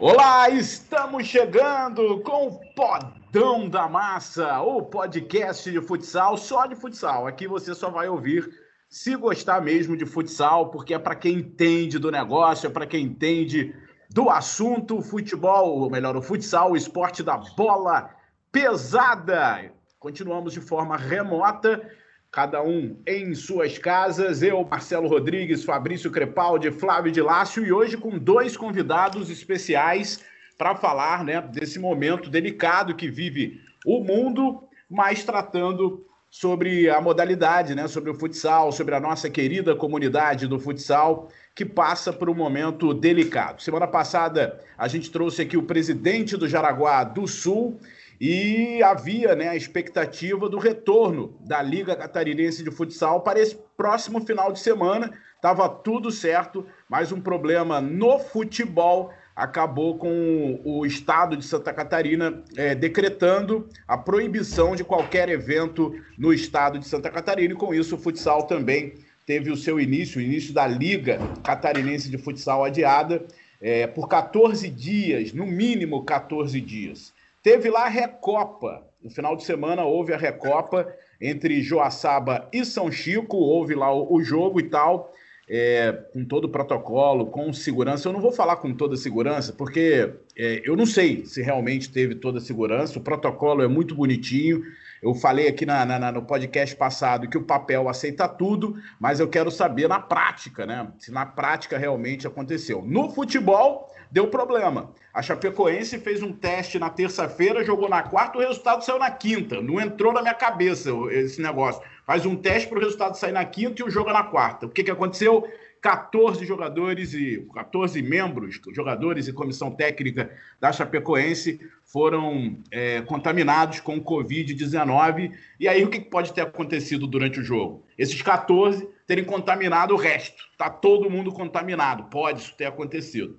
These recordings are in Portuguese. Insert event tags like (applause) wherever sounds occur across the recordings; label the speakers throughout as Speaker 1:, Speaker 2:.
Speaker 1: Olá, estamos chegando com o Podão da Massa, o podcast de futsal, só de futsal. Aqui você só vai ouvir se gostar mesmo de futsal, porque é para quem entende do negócio, é para quem entende do assunto futebol, ou melhor, o futsal, o esporte da bola pesada. Continuamos de forma remota cada um em suas casas. Eu, Marcelo Rodrigues, Fabrício Crepaldi, Flávio de Lácio e hoje com dois convidados especiais para falar né, desse momento delicado que vive o mundo, mas tratando sobre a modalidade, né, sobre o futsal, sobre a nossa querida comunidade do futsal que passa por um momento delicado. Semana passada a gente trouxe aqui o presidente do Jaraguá do Sul e havia né, a expectativa do retorno da Liga Catarinense de Futsal para esse próximo final de semana. Estava tudo certo, mas um problema no futebol acabou com o estado de Santa Catarina é, decretando a proibição de qualquer evento no estado de Santa Catarina, e com isso o futsal também teve o seu início, o início da Liga Catarinense de Futsal adiada é, por 14 dias, no mínimo 14 dias. Teve lá a Recopa. No final de semana houve a Recopa entre Joaçaba e São Chico, houve lá o, jogo e tal, é, com todo o protocolo, com segurança. Eu não vou falar com toda segurança, porque é, eu não sei se realmente teve toda segurança. O protocolo é muito bonitinho. Eu falei aqui na, na, no podcast passado que o papel aceita tudo, mas eu quero saber na prática, né? Se na prática realmente aconteceu. No futebol, deu problema. A Chapecoense fez um teste na terça-feira, jogou na quarta, o resultado saiu na quinta. Não entrou na minha cabeça esse negócio. Faz um teste para o resultado sair na quinta e o jogo é na quarta. O que, que aconteceu? 14 jogadores e 14 membros, jogadores e comissão técnica da Chapecoense foram é, contaminados com Covid-19. E aí o que pode ter acontecido durante o jogo? Esses 14 terem contaminado o resto. Tá todo mundo contaminado. Pode isso ter acontecido.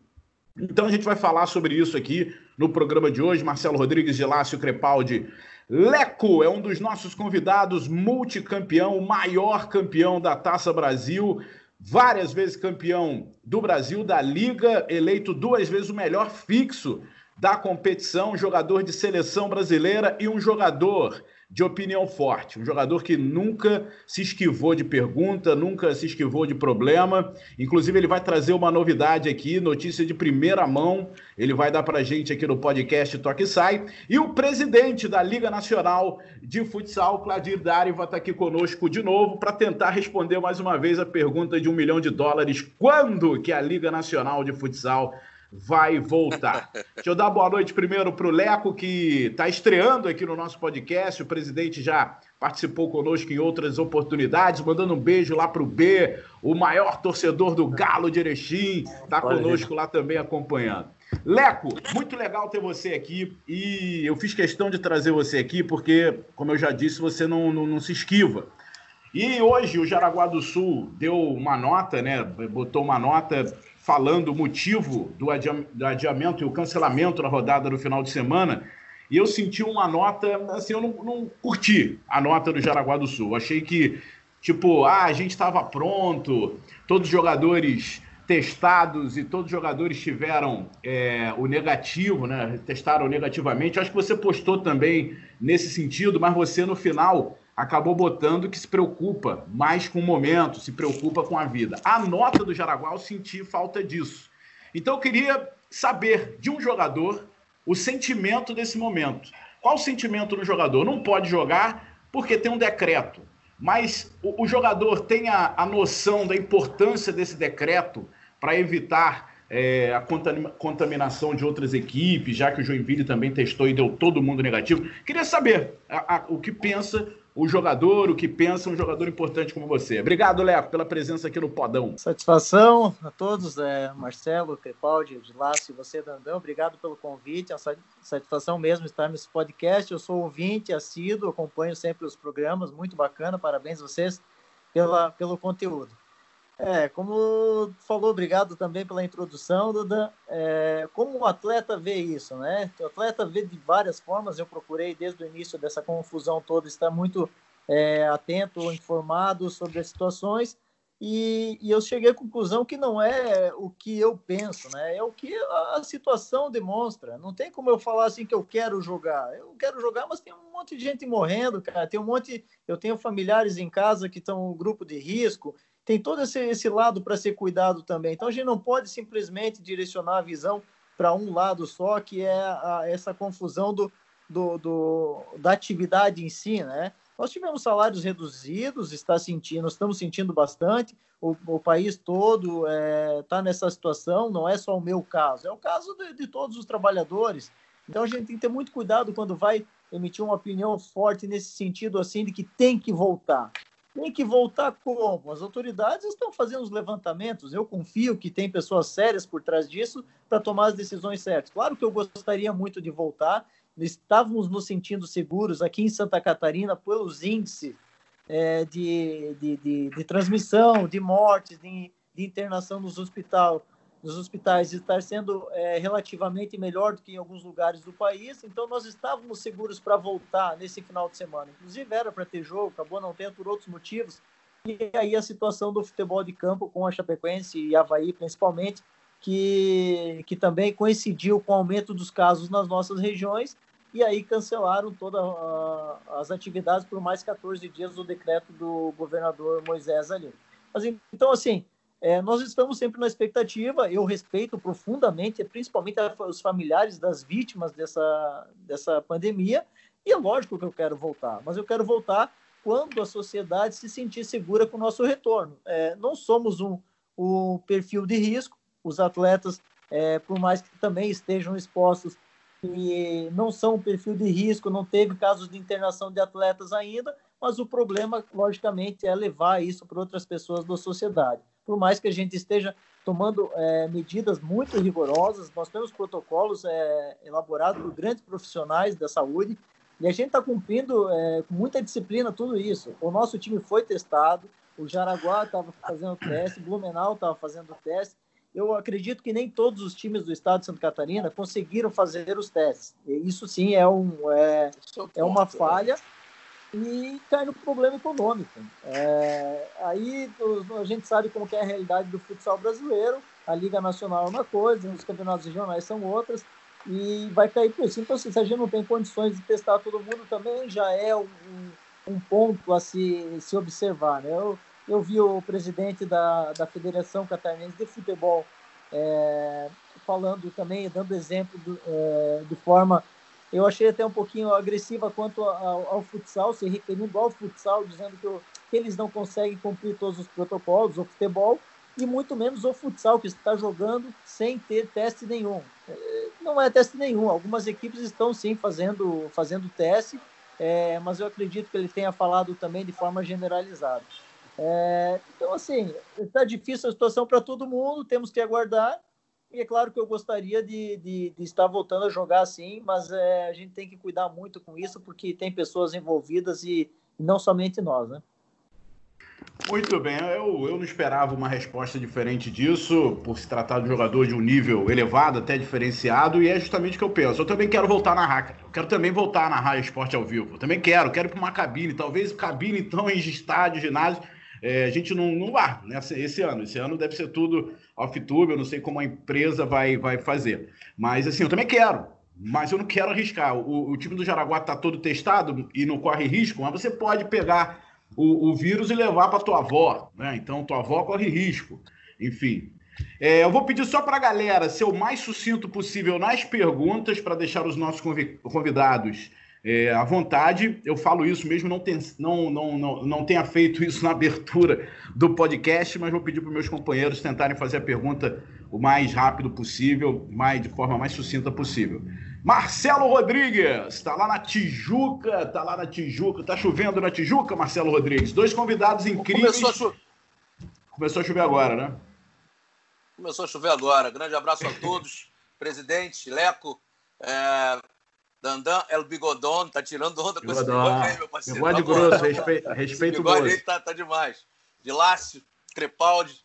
Speaker 1: Então a gente vai falar sobre isso aqui no programa de hoje. Marcelo Rodrigues de Lácio Crepaldi. Leco é um dos nossos convidados, multicampeão, maior campeão da Taça Brasil, várias vezes campeão do Brasil, da Liga, eleito duas vezes o melhor fixo da competição, jogador de seleção brasileira e um jogador de opinião forte, um jogador que nunca se esquivou de pergunta, nunca se esquivou de problema. Inclusive, ele vai trazer uma novidade aqui, notícia de primeira mão. Ele vai dar para gente aqui no podcast Toque Sai. E o presidente da Liga Nacional de Futsal, Cladir Dari, vai estar aqui conosco de novo para tentar responder mais uma vez a pergunta de um milhão de dólares: quando que a Liga Nacional de Futsal vai voltar. Deixa eu dar boa noite primeiro para o Leco, que está estreando aqui no nosso podcast. O presidente já participou conosco em outras oportunidades, mandando um beijo lá para o B, o maior torcedor do Galo de Erechim, está conosco lá também acompanhando. Leco, muito legal ter você aqui e eu fiz questão de trazer você aqui porque, como eu já disse, você não, não, não se esquiva. E hoje o Jaraguá do Sul deu uma nota, né? Botou uma nota falando o motivo do, adiamento e o cancelamento da rodada no final de semana. E eu senti uma nota, assim, eu não, não curti a nota do Jaraguá do Sul. Achei que, tipo, ah, a gente estava pronto, todos os jogadores testados e todos os jogadores tiveram é, o negativo, né? Testaram negativamente. Eu acho que você postou também nesse sentido, mas você no final acabou botando que se preocupa mais com o momento, se preocupa com a vida. A nota do Jaraguá, eu senti falta disso. Então eu queria saber de um jogador o sentimento desse momento. Qual o sentimento do jogador? Não pode jogar porque tem um decreto. Mas o, o jogador tem a, a, noção da importância desse decreto para evitar é, a contaminação de outras equipes, já que o Joinville também testou e deu todo mundo negativo. Queria saber a, a, o que pensa o jogador, o que pensa um jogador importante como você. Obrigado, Leco, pela presença aqui no Podão.
Speaker 2: Satisfação a todos, é, Marcelo, Crepaldi, e você, Dandão. Obrigado pelo convite, é uma satisfação mesmo estar nesse podcast. Eu sou ouvinte, assíduo, acompanho sempre os programas, muito bacana, parabéns a vocês pela, pelo conteúdo. É, como falou, obrigado também pela introdução, Duda. É, como o atleta vê isso, né? O atleta vê de várias formas. Eu procurei desde o início dessa confusão toda estar muito é, atento, informado sobre as situações. e, e, eu cheguei à conclusão que não é o que eu penso, né? É o que a situação demonstra. Não tem como eu falar assim que eu quero jogar. Eu quero jogar, mas tem um monte de gente morrendo, cara. Tem um monte. Eu tenho familiares em casa que estão no grupo de risco. Tem todo esse, esse lado para ser cuidado também. Então a gente não pode simplesmente direcionar a visão para um lado só, que é a, essa confusão do, do, do, da atividade em si, né? Nós tivemos salários reduzidos, está sentindo, estamos sentindo bastante. O, o país todo está é, tá nessa situação, não é só o meu caso, é o caso de, de todos os trabalhadores. Então a gente tem que ter muito cuidado quando vai emitir uma opinião forte nesse sentido, assim, de que tem que voltar. Tem que voltar como? As autoridades estão fazendo os levantamentos. Eu confio que tem pessoas sérias por trás disso para tomar as decisões certas. Claro que eu gostaria muito de voltar estávamos nos sentindo seguros aqui em Santa Catarina pelos índices é, de, de, de, de, transmissão, de mortes, de, de internação nos, hospital, nos hospitais, estar sendo é, relativamente melhor do que em alguns lugares do país. Então, nós estávamos seguros para voltar nesse final de semana. Inclusive, era para ter jogo, acabou não tendo por outros motivos. E aí a situação do futebol de campo com a Chapecoense e Havaí, principalmente, que, que também coincidiu com o aumento dos casos nas nossas regiões e aí cancelaram todas as atividades por mais 14 dias do decreto do governador Moisés ali. Mas, então, assim, é, nós estamos sempre na expectativa, eu respeito profundamente, principalmente os familiares das vítimas dessa, dessa pandemia, e é lógico que eu quero voltar, mas eu quero voltar quando a sociedade se sentir segura com o nosso retorno. É, não somos um, um perfil de risco, os atletas, é, por mais que também estejam expostos que não são um perfil de risco, não teve casos de internação de atletas ainda, mas o problema, logicamente, é levar isso para outras pessoas da sociedade. Por mais que a gente esteja tomando é, medidas muito rigorosas, nós temos protocolos é, elaborados por grandes profissionais da saúde e a gente está cumprindo é, com muita disciplina tudo isso. O nosso time foi testado, o Jaraguá estava fazendo teste, Blumenau estava fazendo teste, eu acredito que nem todos os times do estado de Santa Catarina conseguiram fazer os testes. Isso sim é, um, é, é uma falha e cai no problema econômico. É, aí a gente sabe como é a realidade do futsal brasileiro, a Liga Nacional é uma coisa, os campeonatos regionais são outras, e vai cair por isso. Então, se a gente não tem condições de testar todo mundo, também já é um, um ponto a se, se observar. Né? Eu, eu vi o presidente da, da Federação Catarinense de Futebol é, falando também, dando exemplo do, é, de forma, eu achei até um pouquinho agressiva quanto ao, ao futsal, se referindo ao futsal, dizendo que, que, eles não conseguem cumprir todos os protocolos, o futebol, e muito menos o futsal, que está jogando sem ter teste nenhum. É, não é teste nenhum, algumas equipes estão sim fazendo, fazendo teste, é, mas eu acredito que ele tenha falado também de forma generalizada. É, então, assim, está difícil a situação para todo mundo, temos que aguardar. E é claro que eu gostaria de, de, de estar voltando a jogar assim, mas é, a gente tem que cuidar muito com isso, porque tem pessoas envolvidas e não somente nós, né?
Speaker 1: Muito bem, eu, eu não esperava uma resposta diferente disso, por se tratar de um jogador de um nível elevado, até diferenciado, e é justamente o que eu penso. Eu também quero voltar na narrar, eu quero também voltar a narrar esporte ao vivo. Eu também quero, quero ir para uma cabine, talvez cabine então em estádio, ginásio, é, a gente não, não vai né, esse ano. Esse ano deve ser tudo off-tube, eu não sei como a empresa vai, vai fazer. Mas assim, eu também quero, mas eu não quero arriscar. O, o time do Jaraguá está todo testado e não corre risco, mas você pode pegar o, o vírus e levar para tua avó, né? Então tua avó corre risco. Enfim. É, eu vou pedir só para a galera ser o mais sucinto possível nas perguntas para deixar os nossos convidados é, à vontade. Eu falo isso mesmo, não, não, não, não, não tenha feito isso na abertura do podcast, mas vou pedir para meus companheiros tentarem fazer a pergunta o mais rápido possível, mais, de forma mais sucinta possível. Marcelo Rodrigues, está lá na Tijuca, está lá na Tijuca, está chovendo na Tijuca, Marcelo Rodrigues. Dois convidados incríveis. Começou a, cho... Começou a chover agora, né?
Speaker 3: Começou a chover agora. Grande abraço a todos. Presidente, Leco, é, Dandan El Bigodon, tá tirando onda com esse bigode aí, meu parceiro.
Speaker 1: Bigode tá grosso, respeito, respeito
Speaker 3: bigode aí tá, tá demais. De Lácio, Crepaldi.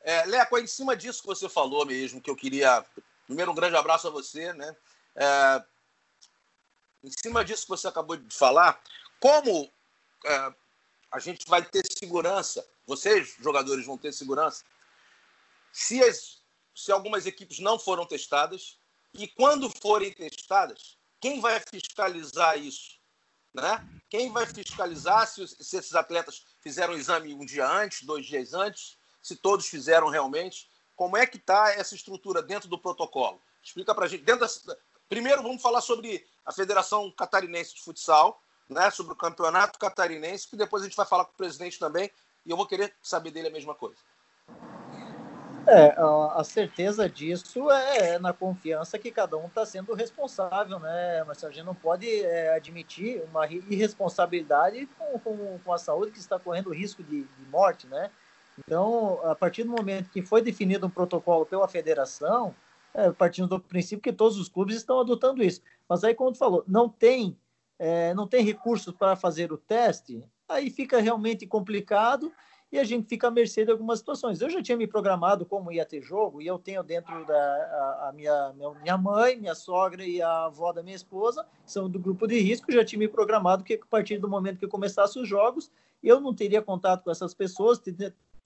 Speaker 3: É, Leco, é em cima disso que você falou mesmo, que eu queria. Primeiro, um grande abraço a você, né? É, em cima disso que você acabou de falar, como é, a gente vai ter segurança, vocês, jogadores, vão ter segurança, se, as, se algumas equipes não foram testadas, e quando forem testadas, quem vai fiscalizar isso? Né? Quem vai fiscalizar se, se esses atletas fizeram o exame um dia antes, dois dias antes, se todos fizeram realmente? Como é que está essa estrutura dentro do protocolo? Explica para a gente. Dentro. Primeiro, vamos falar sobre a Federação Catarinense de Futsal, né, sobre o Campeonato Catarinense, que depois a gente vai falar com o presidente também, e eu vou querer saber dele a mesma coisa.
Speaker 2: É, a certeza disso é na confiança que cada um está sendo responsável, né, Marcelo? A gente não pode é, admitir uma irresponsabilidade com, com, com, a saúde que está correndo risco de, de, morte, né? Então, a partir do momento que foi definido um protocolo pela federação, é, partindo do princípio que todos os clubes estão adotando isso. Mas aí, como tu falou, não tem, é, não tem recursos para fazer o teste, aí fica realmente complicado e a gente fica à mercê de algumas situações. Eu já tinha me programado como ia ter jogo, e eu tenho dentro da a, a minha, minha mãe, minha sogra e a avó da minha esposa, que são do grupo de risco, já tinha me programado que a partir do momento que começasse os jogos, eu não teria contato com essas pessoas,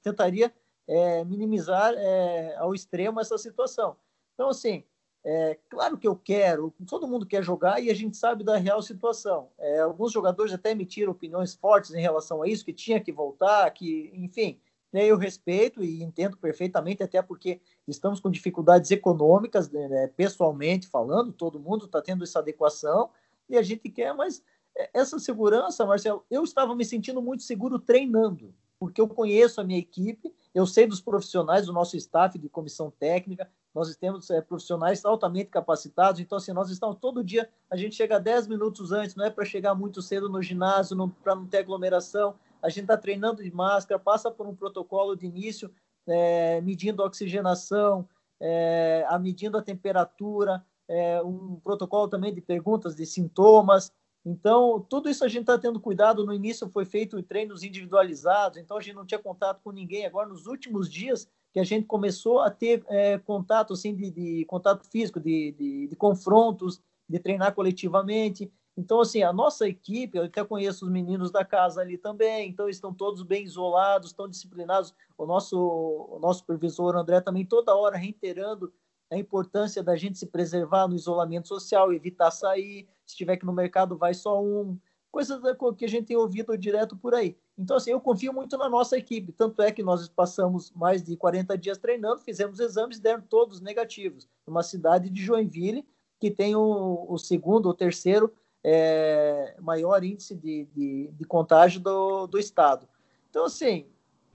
Speaker 2: tentaria é, minimizar é, ao extremo essa situação. Então, assim, é, claro que eu quero, todo mundo quer jogar e a gente sabe da real situação. É, alguns jogadores até emitiram opiniões fortes em relação a isso, que tinha que voltar, que, enfim, eu respeito e entendo perfeitamente, até porque estamos com dificuldades econômicas, né, né pessoalmente falando, todo mundo está tendo essa adequação e a gente quer, mas é, essa segurança, Marcelo, eu estava me sentindo muito seguro treinando, porque eu conheço a minha equipe, eu sei dos profissionais do nosso staff de comissão técnica, nós temos é, profissionais altamente capacitados, então, assim, nós estamos todo dia, a gente chega 10 minutos antes, não é para chegar muito cedo no ginásio, para não ter aglomeração, a gente está treinando de máscara, passa por um protocolo de início, é, medindo a oxigenação, é, a medindo a temperatura, é, um protocolo também de perguntas de sintomas. Então, tudo isso a gente está tendo cuidado. No início foi feito treinos individualizados, então a gente não tinha contato com ninguém. Agora, nos últimos dias, que a gente começou a ter é, contato assim de, de, contato físico, de, de, de, confrontos, de treinar coletivamente. Então, assim, a nossa equipe, eu até conheço os meninos da casa ali também, então estão todos bem isolados, estão disciplinados. O nosso, o nosso supervisor André também toda hora reiterando a importância da gente se preservar no isolamento social, evitar sair, se tiver que no mercado vai só um, coisas que a gente tem ouvido direto por aí. Então, assim, eu confio muito na nossa equipe. Tanto é que nós passamos mais de 40 dias treinando, fizemos exames, deram todos negativos. Uma cidade de Joinville, que tem o, o segundo ou terceiro é, maior índice de, de, de, contágio do, do estado. Então, assim,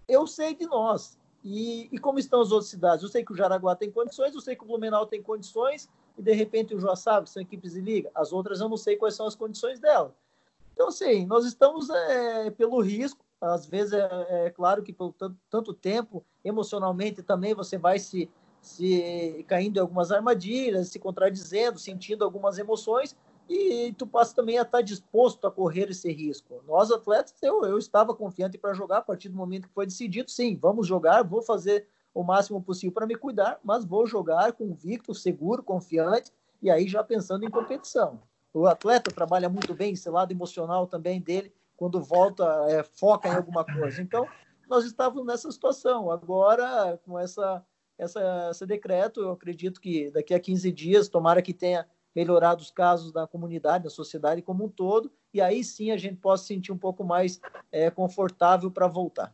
Speaker 2: eu sei de nós. E, e, como estão as outras cidades? Eu sei que o Jaraguá tem condições, eu sei que o Blumenau tem condições, e de repente o Joaçaba, que são equipes de liga. As outras eu não sei quais são as condições dela. Então, assim, nós estamos é, pelo risco, às vezes é, é, claro que por tanto, tanto, tempo, emocionalmente também você vai se, se caindo em algumas armadilhas, se contradizendo, sentindo algumas emoções, e tu passa também a estar disposto a correr esse risco. Nós, atletas, eu, eu estava confiante para jogar a partir do momento que foi decidido, sim, vamos jogar, vou fazer o máximo possível para me cuidar, mas vou jogar convicto, seguro, confiante, e aí já pensando em competição. O atleta trabalha muito bem esse lado emocional também dele, quando volta, é, foca em alguma coisa. Então, nós estávamos nessa situação. Agora, com essa, essa, esse decreto, eu acredito que daqui a 15 dias, tomara que tenha melhorado os casos da comunidade, da sociedade como um todo, e aí sim a gente possa sentir um pouco mais é, confortável para voltar.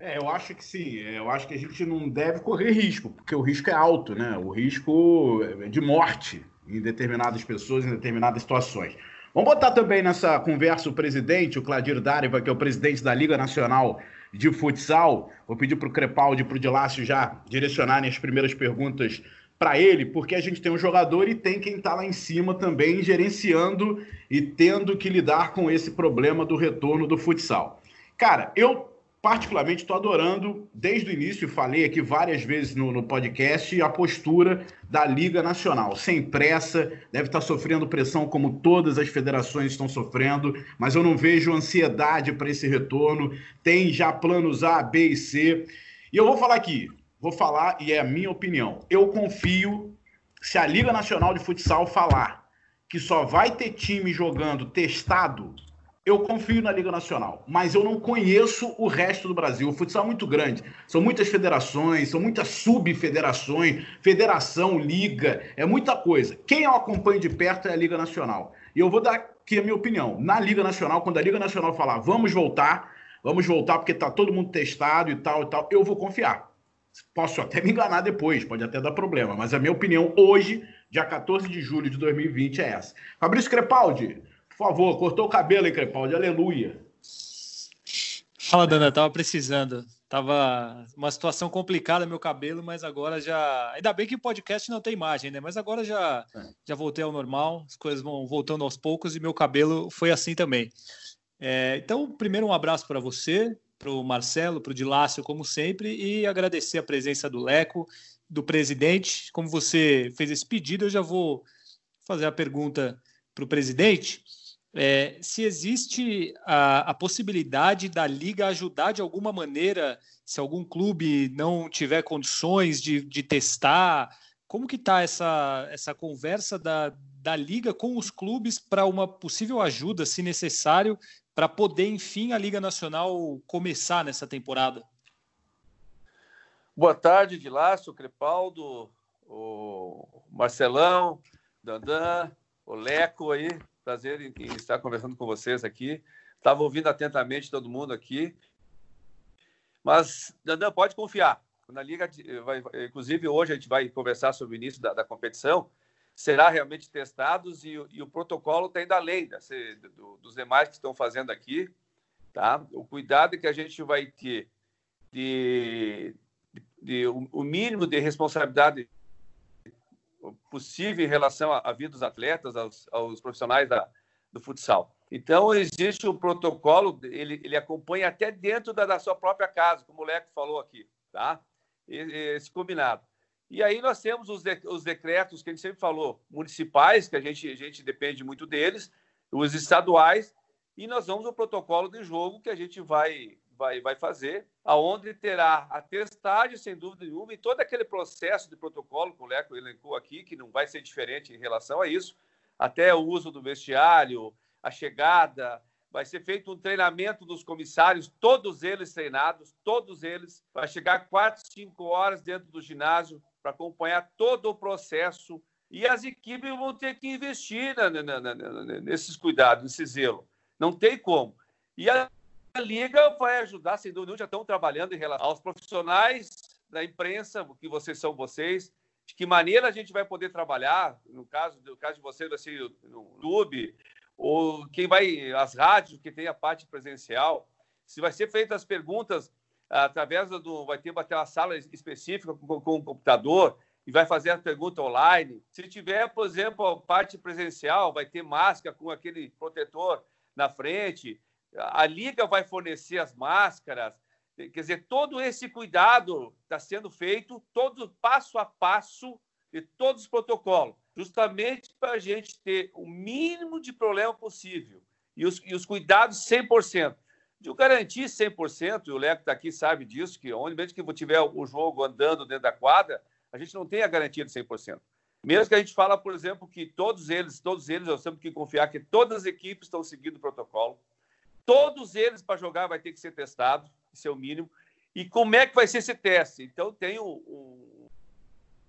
Speaker 1: É, eu acho que sim. Eu acho que a gente não deve correr risco, porque o risco é alto, né? O risco é de morte em determinadas pessoas, em determinadas situações. Vamos botar também nessa conversa o presidente, o Cladir Dáriva, que é o presidente da Liga Nacional de Futsal. Vou pedir para o Crepaldi e para o Dilácio já direcionarem as primeiras perguntas para ele, porque a gente tem um jogador e tem quem está lá em cima também gerenciando e tendo que lidar com esse problema do retorno do futsal. Cara, eu particularmente estou adorando, desde o início, falei aqui várias vezes no, no, podcast, a postura da Liga Nacional. Sem pressa, deve estar tá sofrendo pressão como todas as federações estão sofrendo, mas eu não vejo ansiedade para esse retorno. Tem já planos A, B e C. E eu vou falar aqui, vou falar, e é a minha opinião. Eu confio se a Liga Nacional de Futsal falar que só vai ter time jogando testado eu confio na Liga Nacional, mas eu não conheço o resto do Brasil. O futsal é muito grande. São muitas federações, são muitas subfederações, federação, liga, é muita coisa. Quem eu acompanho de perto é a Liga Nacional. E eu vou dar aqui a minha opinião. Na Liga Nacional, quando a Liga Nacional falar, vamos voltar, vamos voltar porque está todo mundo testado e tal e tal, eu vou confiar. Posso até me enganar depois, pode até dar problema, mas a minha opinião hoje, dia 14 de julho de 2020, é essa. Fabrício Crepaldi, por favor, cortou o cabelo, hein, Crepaldi? Aleluia.
Speaker 4: Fala, Dana, tava precisando. Tava uma situação complicada meu cabelo, mas agora já. Ainda bem que o podcast não tem imagem, né? Mas agora já, é. já voltei ao normal, as coisas vão voltando aos poucos e meu cabelo foi assim também. É, então, primeiro, um abraço para você, para o Marcelo, para o Dilácio, como sempre, e agradecer a presença do Leco, do presidente. Como você fez esse pedido, eu já vou fazer a pergunta para o presidente é, se existe a, a, possibilidade da liga ajudar de alguma maneira, se algum clube não tiver condições de, de testar, como que está essa, essa conversa da, da liga com os clubes para uma possível ajuda, se necessário, para poder, enfim, a Liga Nacional começar nessa temporada?
Speaker 5: Boa tarde, Dilácio, Crepaldo, o Marcelão, Dandan, o Leco aí, Prazer em, em estar conversando com vocês aqui. Estava ouvindo atentamente todo mundo aqui. Mas, Dandan, pode confiar. Na Liga, vai, inclusive, hoje a gente vai conversar sobre o início da, da competição. Será realmente testados e, e o protocolo está indo além desse, do, dos demais que estão fazendo aqui. Tá? O cuidado que a gente vai ter de, de, de o mínimo de responsabilidade possível em relação à, vida dos atletas, aos, aos profissionais da, do futsal. Então, existe um protocolo, ele, ele acompanha até dentro da, da sua própria casa, como o Leco falou aqui, tá? Esse combinado. E aí nós temos os, de, os decretos que a gente sempre falou, municipais, que a gente, a gente depende muito deles, os estaduais, e nós vamos ao protocolo de jogo que a gente vai vai, vai fazer, aonde terá a testagem, sem dúvida nenhuma, e todo aquele processo de protocolo que o Leco elencou aqui, que não vai ser diferente em relação a isso, até o uso do vestiário, a chegada, vai ser feito um treinamento dos comissários, todos eles treinados, todos eles, vai chegar quatro, cinco horas dentro do ginásio para acompanhar todo o processo e as equipes vão ter que investir na, na, na, nesses cuidados, nesse zelo. Não tem como. E a Liga vai ajudar, sem dúvida, já estão trabalhando em relação aos profissionais da imprensa, que vocês são vocês, de que maneira a gente vai poder trabalhar, no caso, no caso de vocês vai ser no YouTube, ou quem vai, as rádios, que tem a parte presencial, se vai ser feitas as perguntas através do, vai ter, ter uma sala específica com, com computador, e vai fazer a pergunta online. Se tiver, por exemplo, a parte presencial, vai ter máscara com aquele protetor na frente, a Liga vai fornecer as máscaras. Quer dizer, todo esse cuidado está sendo feito, todo passo a passo de todos os protocolos, justamente para a gente ter o mínimo de problema possível e os, e os cuidados 100%. De garantir 100%, e o Leco está aqui sabe disso, que onde mesmo que tiver o jogo andando dentro da quadra, a gente não tem a garantia de 100%. Mesmo que a gente fala, por exemplo, que todos eles, todos eles, eu sempre que confiar que todas as equipes estão seguindo o protocolo, Todos eles para jogar vai ter que ser testado, isso é o mínimo. E como é que vai ser esse teste? Então, tem um, um,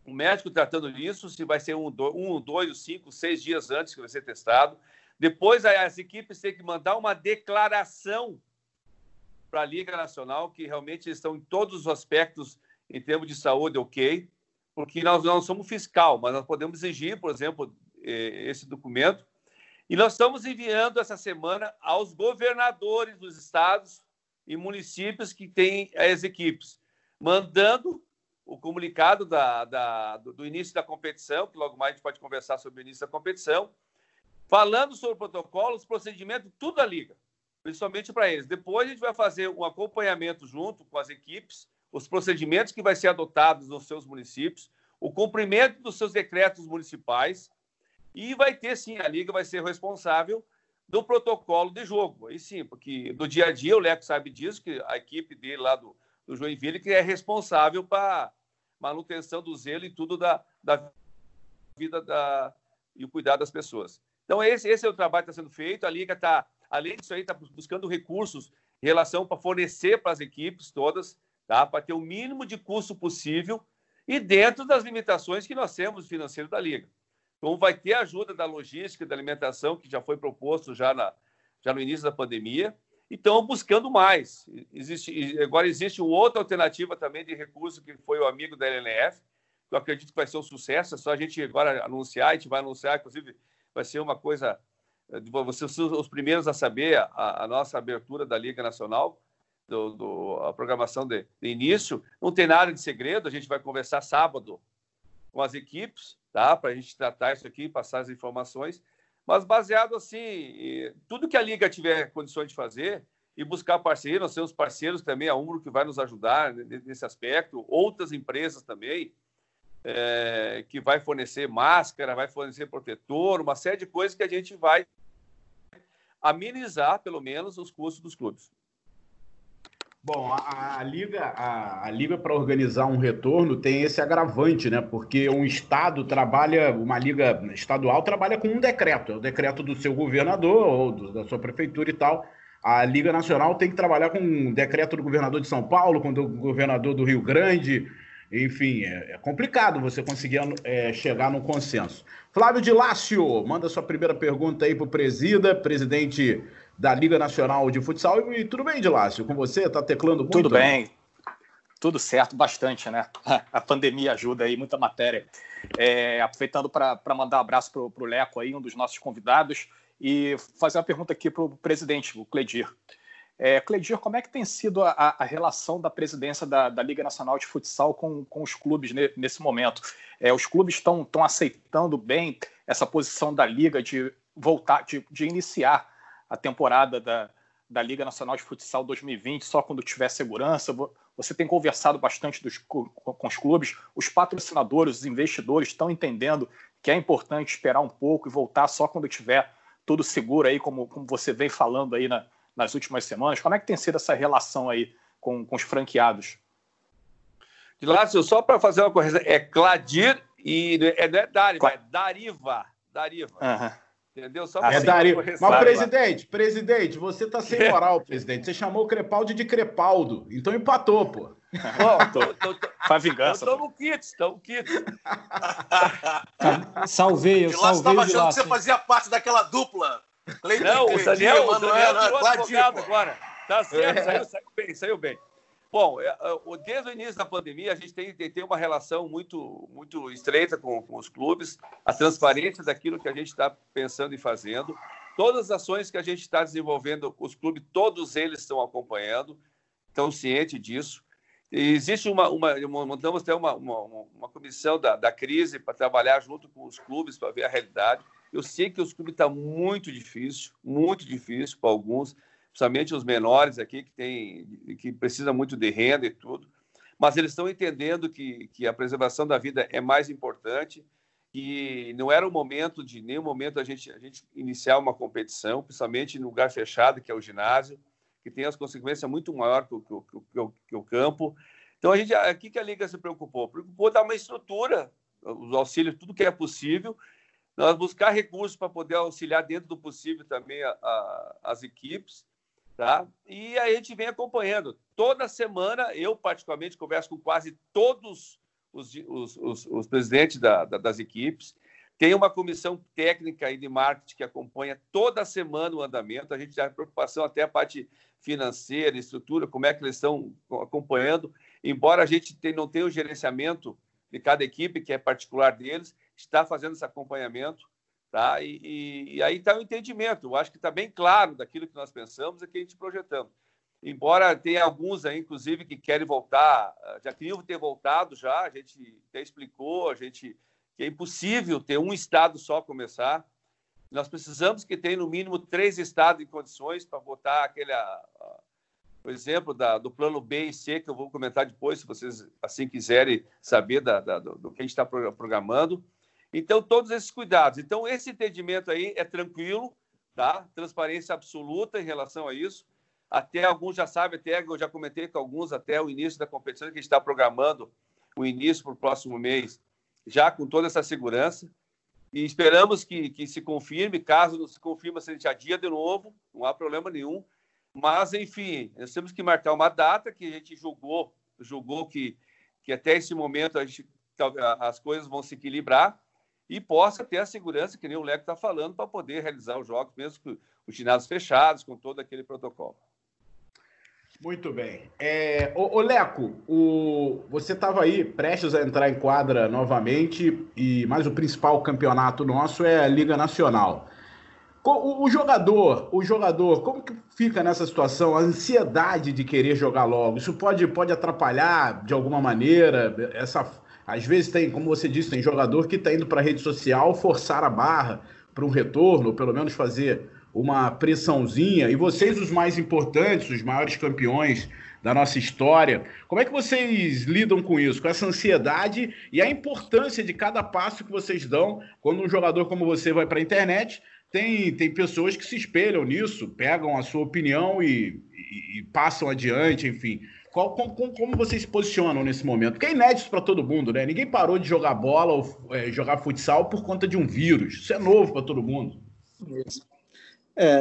Speaker 5: um médico tratando disso, se vai ser um, um, dois, cinco, seis dias antes que vai ser testado. Depois, as equipes têm que mandar uma declaração para a Liga Nacional, que realmente estão em todos os aspectos, em termos de saúde, ok, porque nós não somos fiscal, mas nós podemos exigir, por exemplo, eh, esse documento e nós estamos enviando essa semana aos governadores dos estados e municípios que têm as equipes, mandando o comunicado da, da, do início da competição, que logo mais a gente pode conversar sobre o início da competição, falando sobre o protocolo, os procedimentos, tudo a liga, principalmente para eles. Depois a gente vai fazer um acompanhamento junto com as equipes, os procedimentos que vai ser adotados nos seus municípios, o cumprimento dos seus decretos municipais, e vai ter, sim, a Liga vai ser responsável do protocolo de jogo. Aí sim, porque no dia a dia o Leco sabe disso, que a equipe dele lá do, do Joinville que é responsável para manutenção do zelo e tudo da, da vida da, e o cuidado das pessoas. Então, esse, esse é o trabalho que está sendo feito. A Liga está além disso aí, está buscando recursos em relação para fornecer para as equipes todas, tá? para ter o mínimo de custo possível e dentro das limitações que nós temos financeiro da Liga. Então, vai ter ajuda da logística, da alimentação, que já foi proposto já, na, já no início da pandemia, e estão buscando mais. Existe, agora existe outra alternativa também de recurso, que foi o amigo da LNF, que eu acredito que vai ser um sucesso, é só a gente agora anunciar, a gente vai anunciar, inclusive vai ser uma coisa, vocês são os primeiros a saber a, a nossa abertura da Liga Nacional, do, do, a programação de, de, início. Não tem nada de segredo, a gente vai conversar sábado com as equipes, tá? Para a gente tratar isso aqui, passar as informações. Mas baseado assim, tudo que a Liga tiver condições de fazer e buscar parceiros, nós temos parceiros também, a Umbro que vai nos ajudar nesse aspecto, outras empresas também, é, que vai fornecer máscara, vai fornecer protetor, uma série de coisas que a gente vai amenizar, pelo menos, os custos dos clubes.
Speaker 1: Bom, a, a liga, a, a liga para organizar um retorno tem esse agravante, né? Porque um estado trabalha, uma liga estadual trabalha com um decreto, é o decreto do seu governador ou do, da sua prefeitura e tal. A Liga Nacional tem que trabalhar com um decreto do governador de São Paulo, com o do governador do Rio Grande. Enfim, é, é complicado você conseguir é, chegar num consenso. Flávio de Lácio, manda sua primeira pergunta aí para o presida, presidente da Liga Nacional de Futsal. E tudo bem, Dilácio, com você? Tá teclando muito?
Speaker 6: Tudo bem. Tudo certo, bastante, né? (laughs) A pandemia ajuda aí, muita matéria. É, aproveitando para mandar um abraço para o Leco aí, um dos nossos convidados, e fazer uma pergunta aqui para o presidente, o Cledir. É, Cledir, como é que tem sido a, a relação da presidência da, da, Liga Nacional de Futsal com, com os clubes ne, nesse momento? É, os clubes estão aceitando bem essa posição da Liga de voltar, de, de iniciar a temporada da, da Liga Nacional de Futsal 2020 só quando tiver segurança. Você tem conversado bastante dos, com, os clubes, os patrocinadores, os investidores estão entendendo que é importante esperar um pouco e voltar só quando tiver tudo seguro aí, como, como você vem falando aí na, nas últimas semanas. Como é que tem sido essa relação aí com, com os franqueados?
Speaker 5: De Lácio, só para fazer uma correção, é Cladir e é, não é Dariva, é Dariva. Dariva. Uhum.
Speaker 1: Entendeu? Só é Dario. Mas, presidente, presidente, você tá sem (laughs) moral, presidente. Você chamou o Crepaldi de Crepaldo. Então empatou, pô. (laughs)
Speaker 5: Tô, tô, tô, (laughs) Faz vingança. Eu tô no kit, tô no kit.
Speaker 4: salvei, eu salvei. Você tava
Speaker 5: achando que você fazia parte daquela dupla. Não, o Daniel, o Daniel advogado agora. Tá certo, é. saiu, saiu bem, saiu bem. Bom, é, é, desde o início da pandemia, a gente tem, tem uma relação muito, muito estreita com, com os clubes, a transparência daquilo que a gente está pensando e fazendo. Todas as ações que a gente está desenvolvendo, os clubes, todos eles estão acompanhando, estão cientes disso. E existe uma, uma, montamos até uma, uma, uma comissão da, da crise para trabalhar junto com os clubes para ver a realidade. Eu sei que os clubes estão tá muito difícil, muito difícil para alguns principalmente os menores aqui, que, tem, que precisam muito de renda e tudo, mas eles estão entendendo que, que a preservação da vida é mais importante e não era o momento de nenhum momento a gente, a gente iniciar uma competição, principalmente em lugar fechado, que é o ginásio, que tem as consequências muito maiores que o, que, que, que o campo. Então, a gente, aqui que a Liga se preocupou? Preocupou dar uma estrutura, os auxílios, tudo que é possível, nós buscar recursos para poder auxiliar dentro do possível também a, a, as equipes, Tá? E aí a gente vem acompanhando. Toda semana, eu particularmente converso com quase todos os, os, os, os presidentes da, da, das equipes. Tem uma comissão técnica de marketing que acompanha toda semana o andamento. A gente já tem preocupação até a parte financeira, estrutura, como é que eles estão acompanhando. Embora a gente não tenha o gerenciamento de cada equipe, que é particular deles, está fazendo esse acompanhamento. Tá? E, e, e aí está o entendimento. Eu acho que está bem claro daquilo que nós pensamos e que a gente projetamos. Embora tenha alguns aí, inclusive, que querem voltar, já queriam ter voltado já, a gente até explicou, a gente que é impossível ter um estado só começar. Nós precisamos que tenha no mínimo três estados em condições para votar aquele, a, a, o exemplo da, do plano B e C, que eu vou comentar depois, se vocês assim quiserem saber da, da, do, do que a gente está programando. Então, todos esses cuidados. Então, esse entendimento aí é tranquilo, tá? Transparência absoluta em relação a isso. Até alguns já sabem, até eu já comentei com alguns até o início da competição, que a gente está programando o início para o próximo mês, já com toda essa segurança. e esperamos que, que se confirme. Caso não se confirme, a gente adia de novo, não há problema nenhum. Mas, enfim, nós temos que marcar uma data que a gente julgou, julgou que, que até esse momento gente, as coisas vão se equilibrar e possa ter a segurança, que nem o Leco está falando, para poder realizar os jogos, mesmo com os ginásios fechados, com todo aquele protocolo.
Speaker 1: Muito bem. É, ô, ô Leco, o, você estava aí prestes a entrar em quadra novamente, e mas o principal campeonato nosso é a Liga Nacional. O, o, jogador, o jogador, como que fica nessa situação? A ansiedade de querer jogar logo, isso pode, pode atrapalhar de alguma maneira? Essa, às vezes tem, como você disse, tem jogador que está indo para a rede social forçar a barra para um retorno, ou pelo menos fazer uma pressãozinha. E vocês, os mais importantes, os maiores campeões da nossa história, como é que vocês lidam com isso, com essa ansiedade e a importância de cada passo que vocês dão quando um jogador como você vai para a internet? Tem, tem pessoas que se espelham nisso, pegam a sua opinião e, e, e passam adiante, enfim. Qual, como, vocês se posicionam nesse momento? Porque é inédito para todo mundo, né? Ninguém parou de jogar bola ou é, jogar futsal por conta de um vírus. Isso é novo para todo mundo.
Speaker 2: É,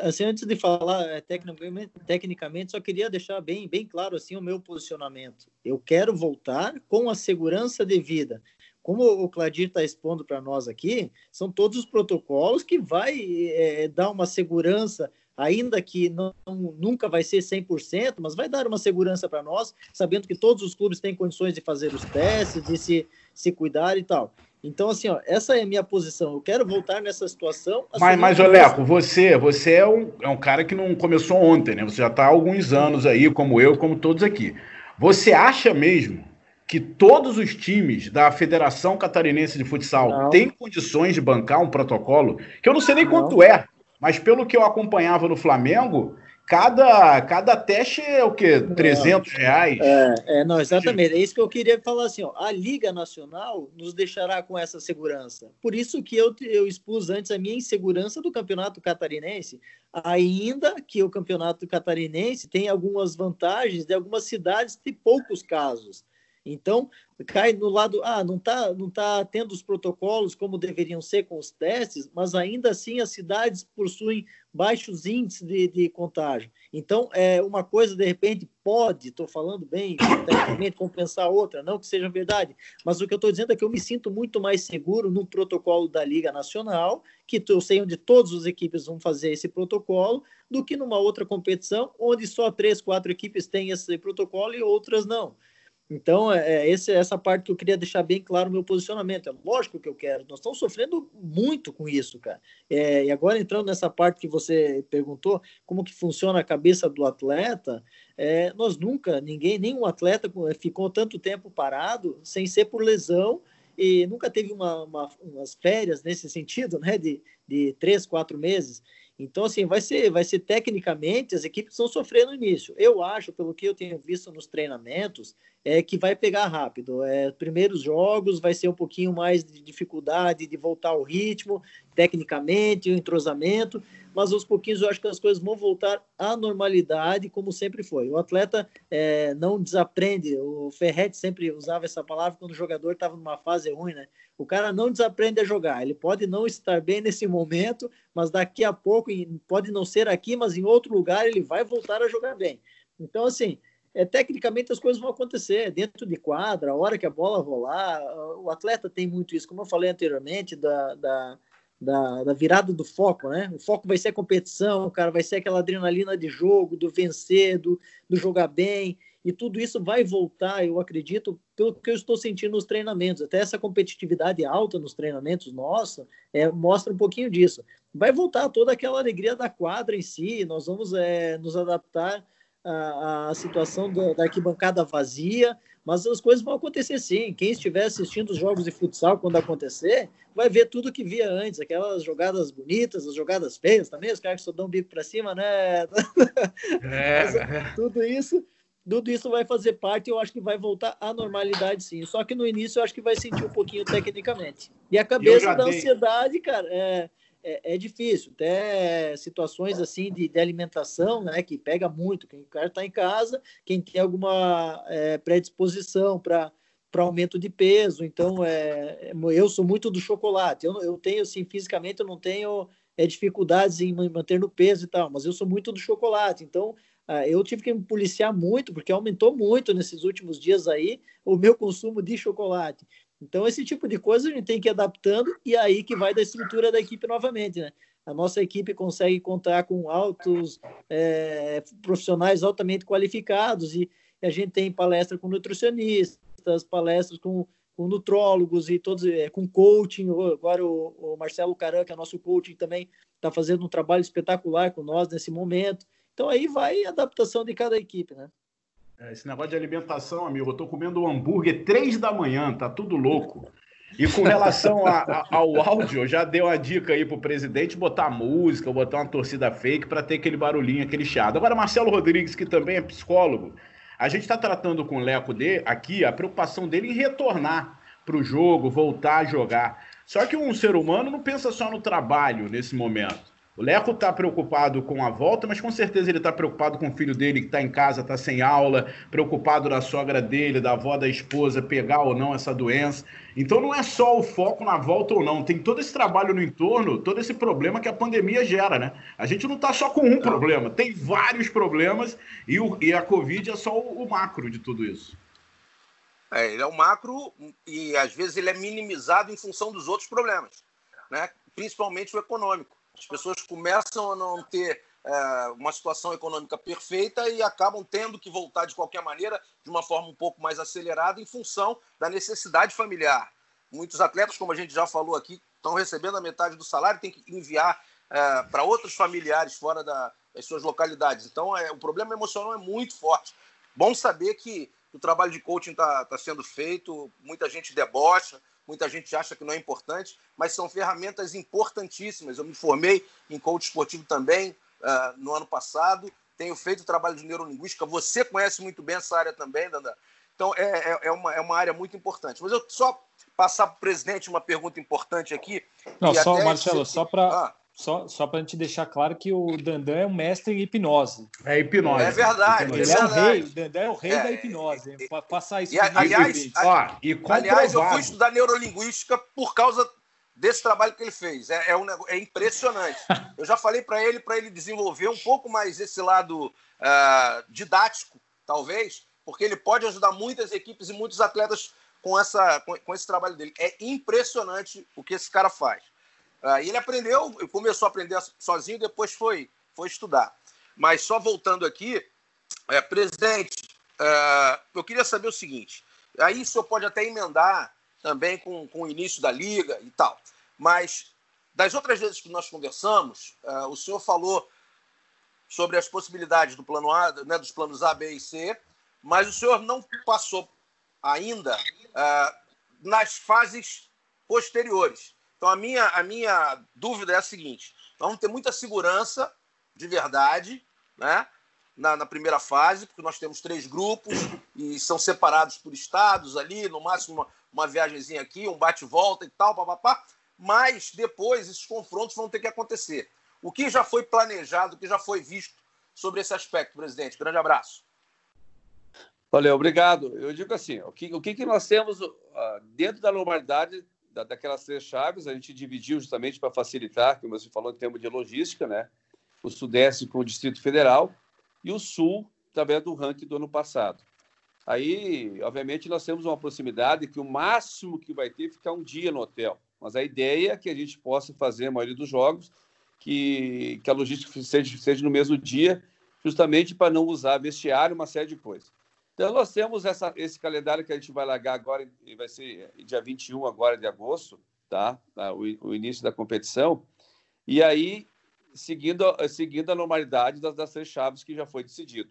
Speaker 2: assim, antes de falar é, tecnicamente, tecnicamente, só queria deixar bem, bem claro assim o meu posicionamento. Eu quero voltar com a segurança devida. Como o Cladir está expondo para nós aqui, são todos os protocolos que vai é, dar uma segurança, ainda que não, nunca vai ser 100%, mas vai dar uma segurança para nós, sabendo que todos os clubes têm condições de fazer os testes, de se, se cuidar e tal. Então, assim, ó, essa é a minha posição. Eu quero voltar nessa situação.
Speaker 1: Mas, mas Oleco, você, você é um, é um cara que não começou ontem, né? Você já está há alguns anos aí, como eu, como todos aqui. Você acha mesmo que todos os times da Federação Catarinense de Futsal não. têm condições de bancar um protocolo? Que eu não sei nem não. quanto é, mas pelo que eu acompanhava no Flamengo, Cada, cada teste é o quê? 300 reais?
Speaker 2: É, é, não, exatamente. É isso que eu queria falar assim. Ó, a Liga Nacional nos deixará com essa segurança. Por isso que eu, eu expus antes a minha insegurança do campeonato catarinense, ainda que o campeonato catarinense tem algumas vantagens de algumas cidades de poucos casos. Então, cai no lado, ah, não está não tá tendo os protocolos como deveriam ser com os testes, mas ainda assim as cidades possuem baixos índices de, de contágio. Então, é uma coisa, de repente, pode, estou falando bem, tecnicamente, compensar outra, não que seja verdade, mas o que eu estou dizendo é que eu me sinto muito mais seguro no protocolo da Liga Nacional, que eu sei onde todas as equipes vão fazer esse protocolo, do que numa outra competição, onde só três, quatro equipes têm esse protocolo e outras não. Então, é, é, esse, essa parte que eu queria deixar bem claro o meu posicionamento. É lógico que eu quero. Nós estamos sofrendo muito com isso, cara. É, e agora, entrando nessa parte que você perguntou, como que funciona a cabeça do atleta, é, nós nunca, ninguém, nenhum atleta ficou tanto tempo parado sem ser por lesão e nunca teve uma, uma, umas férias nesse sentido, né, de, de três, quatro meses. Então, assim, vai ser, vai ser tecnicamente, as equipes estão sofrendo no início. Eu acho, pelo que eu tenho visto nos treinamentos, é que vai pegar rápido. É, primeiros jogos vai ser um pouquinho mais de dificuldade de voltar ao ritmo, tecnicamente, o entrosamento, mas aos pouquinhos eu acho que as coisas vão voltar à normalidade, como sempre foi. O atleta é, não desaprende, o Ferretti sempre usava essa palavra quando o jogador estava numa fase ruim, né? O cara não desaprende a jogar. Ele pode não estar bem nesse momento, mas daqui a pouco, pode não ser aqui, mas em outro lugar, ele vai voltar a jogar bem. Então, assim, é, tecnicamente as coisas vão acontecer dentro de quadra, a hora que a bola rolar. O atleta tem muito isso, como eu falei anteriormente, da, da, da, da, virada do foco, né? O foco vai ser a competição, cara, vai ser aquela adrenalina de jogo, do vencer, do, do jogar bem e tudo isso vai voltar, eu acredito, pelo que eu estou sentindo nos treinamentos. Até essa competitividade alta nos treinamentos nossa é, mostra um pouquinho disso. Vai voltar toda aquela alegria da quadra em si, nós vamos é, nos adaptar à, à situação da, da arquibancada vazia, mas as coisas vão acontecer sim. Quem estiver assistindo os jogos de futsal quando acontecer, vai ver tudo que via antes, aquelas jogadas bonitas, as jogadas feias também, os caras que só dão um bico para cima, né? É. (laughs) tudo isso tudo isso vai fazer parte eu acho que vai voltar à normalidade sim. Só que no início eu acho que vai sentir um pouquinho tecnicamente. E a cabeça da ansiedade, cara, é, é, é, difícil. Até situações assim de, de, alimentação, né, que pega muito. Quem cara está em casa, quem tem alguma é, predisposição para para aumento de peso. Então, é, eu sou muito do chocolate. Eu, eu tenho, assim, fisicamente, eu não tenho é, dificuldades em manter no peso e tal, mas eu sou muito do chocolate. Então, ah, eu tive que me policiar muito, porque aumentou muito nesses últimos dias aí o meu consumo de chocolate. Então, esse tipo de coisa a gente tem que ir adaptando e aí que vai da estrutura da equipe novamente, né? A nossa equipe consegue contar com altos é, profissionais altamente qualificados e a gente tem palestra com nutricionistas, palestras com, com nutrólogos e todos é, com coaching. Agora o, o Marcelo Caran, que é nosso coaching, também está fazendo um trabalho espetacular com nós nesse momento. Então aí vai a adaptação de cada equipe, né?
Speaker 1: É, esse negócio de alimentação, amigo, eu tô comendo um hambúrguer três da manhã, tá tudo louco. E com relação a, a, ao áudio, eu já dei uma dica aí pro presidente botar música, botar uma torcida fake para ter aquele barulhinho, aquele chiado. Agora, Marcelo Rodrigues, que também é psicólogo, a gente está tratando com o Leco de, aqui a preocupação dele em retornar para o jogo, voltar a jogar. Só que um ser humano não pensa só no trabalho nesse momento. O Leco está preocupado com a volta, mas com certeza ele está preocupado com o filho dele que está em casa, está sem aula, preocupado da sogra dele, da avó da esposa, pegar ou não essa doença. Então não é só o foco na volta ou não, tem todo esse trabalho no entorno, todo esse problema que a pandemia gera, né? A gente não está só com um problema, tem vários problemas e, o, e a Covid é só o, o macro de tudo isso.
Speaker 3: É, ele é o macro e às vezes ele é minimizado em função dos outros problemas, né? principalmente o econômico. As pessoas começam a não ter é, uma situação econômica perfeita e acabam tendo que voltar de qualquer maneira, de uma forma um pouco mais acelerada, em função da necessidade familiar. Muitos atletas, como a gente já falou aqui, estão recebendo a metade do salário, tem que enviar é, para outros familiares fora da, das suas localidades. Então, é, o problema emocional é muito forte. Bom saber que o trabalho de coaching está tá sendo feito, muita gente debocha, muita gente acha que não é importante, mas são ferramentas importantíssimas. Eu me formei em coach esportivo também uh, no ano passado, tenho feito trabalho de neurolinguística, você conhece muito bem essa área também, Danda. Então, é, é, é, uma, é uma área muito importante. Mas eu só passar para o presidente uma pergunta importante aqui.
Speaker 4: Não, só, Marcelo, só para. Ah. Só, só para a gente deixar claro que o Dandan é um mestre em hipnose.
Speaker 1: É hipnose.
Speaker 3: É verdade.
Speaker 4: Ele
Speaker 3: é,
Speaker 4: é o rei. O Dandan é o rei é, da hipnose. É, passar isso.
Speaker 3: E, aliás, a, e aliás, eu fui estudar neurolinguística por causa desse trabalho que ele fez. É, é, um, é impressionante. (laughs) eu já falei para ele, para ele desenvolver um pouco mais esse lado uh, didático, talvez, porque ele pode ajudar muitas equipes e muitos atletas com, essa, com, com esse trabalho dele. É impressionante o que esse cara faz. Uh, ele aprendeu, começou a aprender sozinho, depois foi, foi estudar. Mas só voltando aqui, é, presidente, uh, eu queria saber o seguinte: aí o senhor pode até emendar também com, com o início da liga e tal, mas das outras vezes que nós conversamos, uh, o senhor falou sobre as possibilidades do plano A, né, dos planos A, B e C, mas o senhor não passou ainda nas fases posteriores. Então, a minha, a minha dúvida é a seguinte: vamos ter muita segurança de verdade, né? Na, na, primeira fase, porque nós temos três grupos e são separados por estados ali, no máximo uma, uma viagemzinha aqui, um bate-volta e tal, papapá. Mas depois esses confrontos vão ter que acontecer. O que já foi planejado, o que já foi visto sobre esse aspecto, presidente? Grande abraço.
Speaker 5: Valeu, obrigado. Eu digo assim: o que, o que, que nós temos uh, dentro da normalidade da, daquelas três chaves, a gente dividiu justamente para facilitar, como você falou, em termos de logística, né? O Sudeste com o Distrito Federal e o Sul, através do ranking do ano passado. Aí, obviamente, nós temos uma proximidade que o máximo que vai ter é ficar um dia no hotel. Mas a ideia é que a gente possa fazer a maioria dos jogos, que, que a logística seja, seja no mesmo dia, justamente para não usar vestiário, uma série de coisas. Então, nós temos essa, esse calendário que a gente vai largar agora, vai ser dia 21 agora de agosto, tá? tá? O, o início da competição. E aí, seguindo, seguindo a normalidade das, das três chaves que já foi decidido.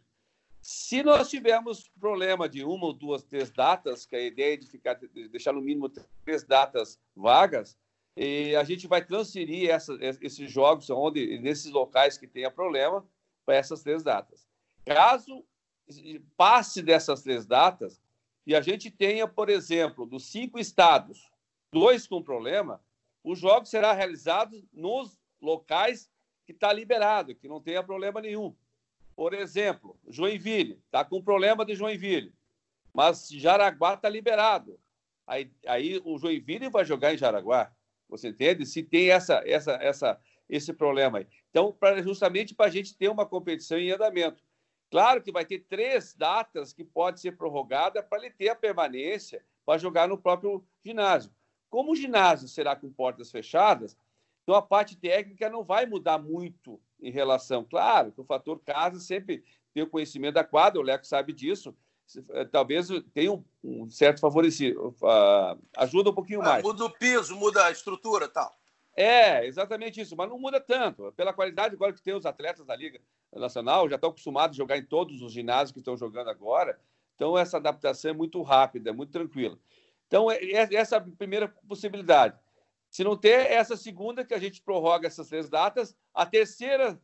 Speaker 5: Se nós tivermos problema de uma ou duas, três datas, que a ideia é de ficar, de deixar no mínimo três datas vagas, e a gente vai transferir essa, esses jogos onde, nesses locais que tenha problema para essas três datas. Caso passe dessas três datas e a gente tenha, por exemplo, dos cinco estados, dois com problema, o jogo será realizado nos locais que está liberado, que não tenha problema nenhum. Por exemplo, Joinville, está com problema de Joinville, mas Jaraguá está liberado. aí, aí o Joinville vai jogar em Jaraguá. Você entende? Se tem essa, essa, essa, esse problema aí. Então, pra, justamente para a gente ter uma competição em andamento. Claro que vai ter três datas que pode ser prorrogada para ele ter a permanência para jogar no próprio ginásio. Como o ginásio será com portas fechadas, então a parte técnica não vai mudar muito em relação. Claro que o fator casa sempre tem o conhecimento da quadra, o Leco sabe disso. Eh, talvez tenha um, um certo favorecimento, uh, ajuda um pouquinho ah, mais.
Speaker 3: Muda o piso, muda a estrutura tal.
Speaker 5: É, exatamente isso, mas não muda tanto. Pela qualidade agora que tem os atletas da Liga Nacional, já estão acostumados a jogar em todos os ginásios que estão jogando agora. Então, essa adaptação é muito rápida, é muito tranquila. Então, é, é essa é a primeira possibilidade. Se não ter essa segunda, que a gente prorroga essas três datas, a terceira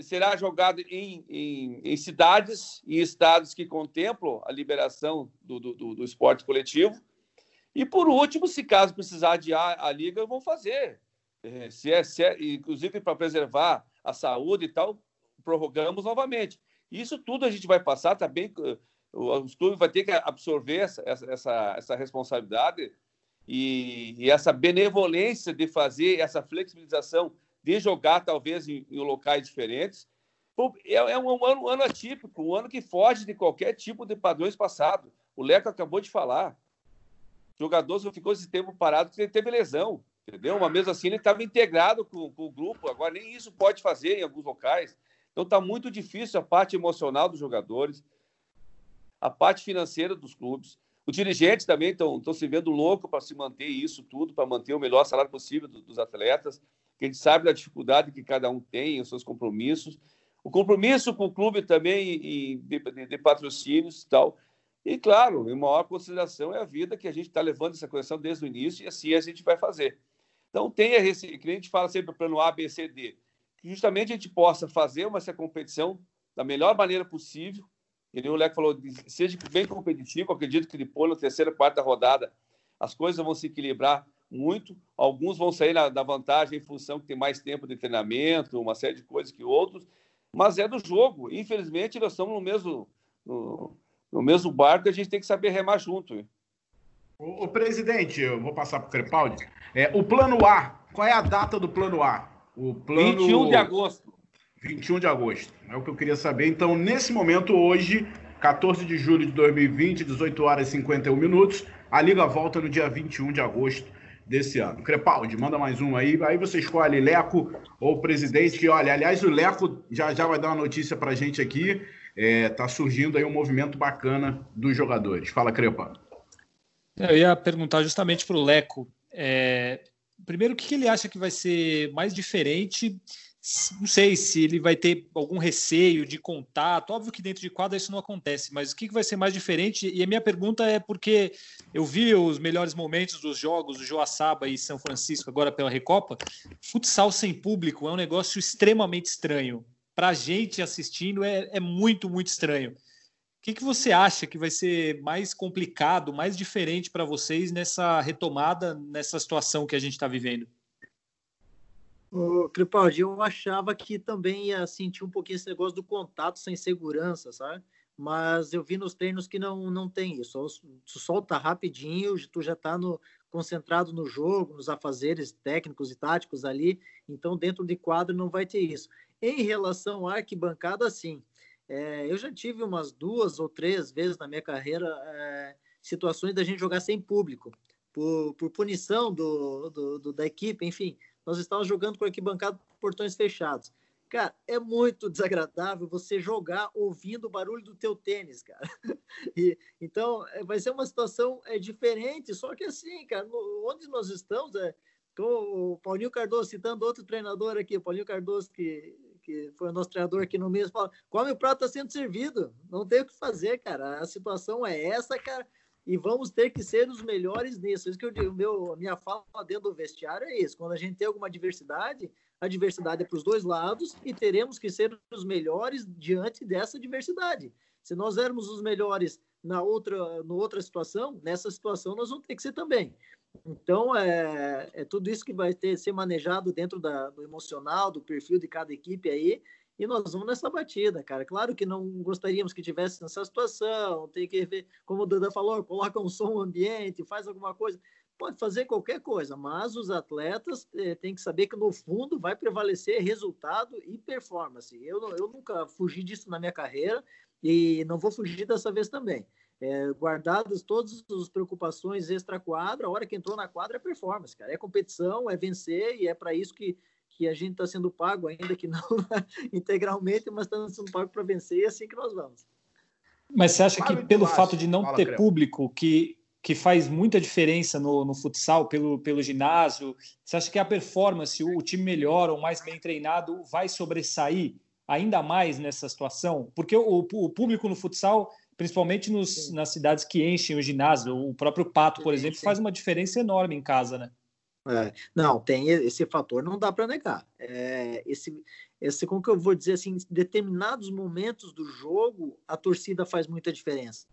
Speaker 5: será jogada em, em, em cidades e estados que contemplam a liberação do, do, do, esporte coletivo. E, por último, se caso precisar adiar a liga, vão fazer. É, se é, se é, inclusive para preservar a saúde e tal, prorrogamos novamente. Isso tudo a gente vai passar, tá bem, os clubes vão ter que absorver essa, essa, essa responsabilidade e, e, essa benevolência de fazer essa flexibilização de jogar talvez em, em locais diferentes. É, é um, ano, um, ano, atípico, um ano que foge de qualquer tipo de padrões passado. O Leco acabou de falar. O jogador só ficou esse tempo parado porque teve lesão, entendeu? Uma mesmo assim ele estava integrado com, com, o grupo. Agora nem isso pode fazer em alguns locais. Então está muito difícil a parte emocional dos jogadores, a parte financeira dos clubes. Os dirigentes também estão se vendo louco para se manter isso tudo, para manter o melhor salário possível dos atletas, que a gente sabe da dificuldade que cada um tem, os seus compromissos. O compromisso com o clube também de, de, de patrocínios e tal. E, claro, em maior consideração é a vida que a gente está levando essa coleção desde o início e assim a gente vai fazer. Então, tenha esse, que a gente fala sempre plano A, B, C, D, que justamente a gente possa fazer uma, essa competição da melhor maneira possível, e o Leco falou, seja bem competitivo, acredito que depois, na terceira, quarta rodada, as coisas vão se equilibrar muito. Alguns vão sair na, da vantagem em função que tem mais tempo de treinamento, uma série de coisas que outros, mas é do jogo. Infelizmente, nós estamos no mesmo, no, no mesmo barco e a gente tem que saber remar junto.
Speaker 1: O, o presidente, eu vou passar para o Crepaldi. É, o plano A, qual é a data do plano A?
Speaker 5: O plano... 21 de agosto.
Speaker 1: 21 de agosto. É o que eu queria saber. Então, nesse momento, hoje, 14 de julho de 2020, 18 horas e 51 minutos, a Liga volta no dia 21 de agosto desse ano. Crepaldi, manda mais um aí. Aí você escolhe Leco ou presidente. Que, olha, aliás, o Leco já já vai dar uma notícia pra gente aqui. É, tá surgindo aí um movimento bacana dos jogadores. Fala, Crepa.
Speaker 4: Eu ia perguntar justamente para o Leco. É, primeiro, o que ele acha que vai ser mais diferente não sei se ele vai ter algum receio de contato. Óbvio que dentro de quadra isso não acontece, mas o que vai ser mais diferente? E a minha pergunta é porque eu vi os melhores momentos dos jogos do Joaçaba e São Francisco agora pela Recopa. Futsal sem público é um negócio extremamente estranho. Para a gente assistindo é, é, muito, muito estranho. O que, que você acha que vai ser mais complicado, mais diferente para vocês nessa retomada, nessa situação que a gente está vivendo?
Speaker 2: O Cripaldi, eu achava que também ia sentir um pouquinho esse negócio do contato sem segurança, sabe? Mas eu vi nos treinos que não, não tem isso. Tu solta rapidinho, tu já está no, concentrado no jogo, nos afazeres técnicos e táticos ali, então dentro de quadro não vai ter isso. Em relação à arquibancada, sim. É, eu já tive umas duas ou três vezes na minha carreira é, situações da gente jogar sem público, por, por punição do, do, do da equipe, enfim nós estávamos jogando com arquibancada portões fechados. Cara, é muito (laughs) desagradável você jogar ouvindo o barulho do teu tênis, cara. (laughs) E, então, é, vai ser uma situação é, diferente, só que assim, cara, no, onde nós estamos, é, com o Paulinho Cardoso, citando outro treinador aqui, o Paulinho Cardoso, que, que foi o nosso treinador aqui no mês, fala, come o prato está sendo servido, não tem o que fazer, cara, a situação é essa, cara, e vamos ter que ser os melhores nisso. Isso que eu digo, meu, minha fala dentro do vestiário é isso. Quando a gente tem alguma diversidade, a diversidade é para os dois lados e teremos que ser os melhores diante dessa diversidade. Se nós éramos os melhores na outra, no outra situação, nessa situação nós vamos ter que ser também. Então, é, é tudo isso que vai ter ser manejado dentro da, do emocional, do perfil de cada equipe aí, e nós vamos nessa batida, cara. Claro que não gostaríamos que tivesse nessa situação, tem que ver, como o Duda falou, coloca um som ambiente, faz alguma coisa. Pode fazer qualquer coisa, mas os atletas eh, têm que saber que no fundo vai prevalecer resultado e performance. Eu, eu nunca fugi disso na minha carreira e não vou fugir dessa vez também. É, guardadas todas as preocupações extra-quadra, a hora que entrou na quadra é performance, cara. É competição, é vencer e é para isso que que a gente está sendo pago, ainda que não (laughs) integralmente, mas está sendo pago para vencer e é assim que nós vamos.
Speaker 4: Mas você acha que pelo fato de não Fala, ter público, que, que faz muita diferença no, no futsal, pelo, pelo ginásio, você acha que a performance, o, o time melhor ou mais bem treinado vai sobressair ainda mais nessa situação? Porque o, o público no futsal, principalmente nos, nas cidades que enchem o ginásio, o próprio Pato, por exemplo, faz uma diferença enorme em casa, né?
Speaker 2: É, não, tem esse fator, não dá para negar. É, esse, esse, como que eu vou dizer assim, em determinados momentos do jogo, a torcida faz muita diferença.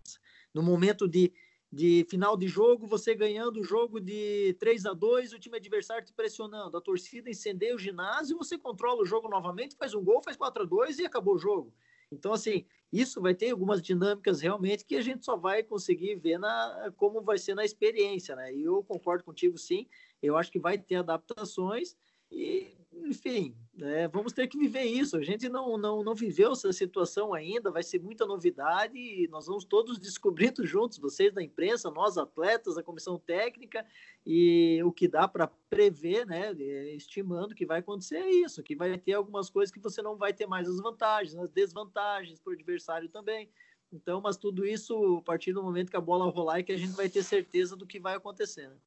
Speaker 2: No momento de, de final de jogo, você ganhando o jogo de 3 a 2 o time adversário te pressionando, a torcida incendeia o ginásio, você controla o jogo novamente, faz um gol, faz 4 a 2 e acabou o jogo. Então, assim, isso vai ter algumas dinâmicas realmente que a gente só vai conseguir ver na, como vai ser na experiência, né? E eu concordo contigo, sim. Eu acho que vai ter adaptações e, enfim, né, vamos ter que viver isso. A gente não, não, não viveu essa situação ainda, vai ser muita novidade e nós vamos todos descobrindo (laughs) juntos, vocês da imprensa, nós atletas, a comissão técnica, e o que dá para prever, né, estimando que vai acontecer é isso, que vai ter algumas coisas que você não vai ter mais as vantagens, as desvantagens para o adversário também. Então, mas tudo isso a partir do momento que a bola rolar e que a gente vai ter certeza do que vai acontecer. Né?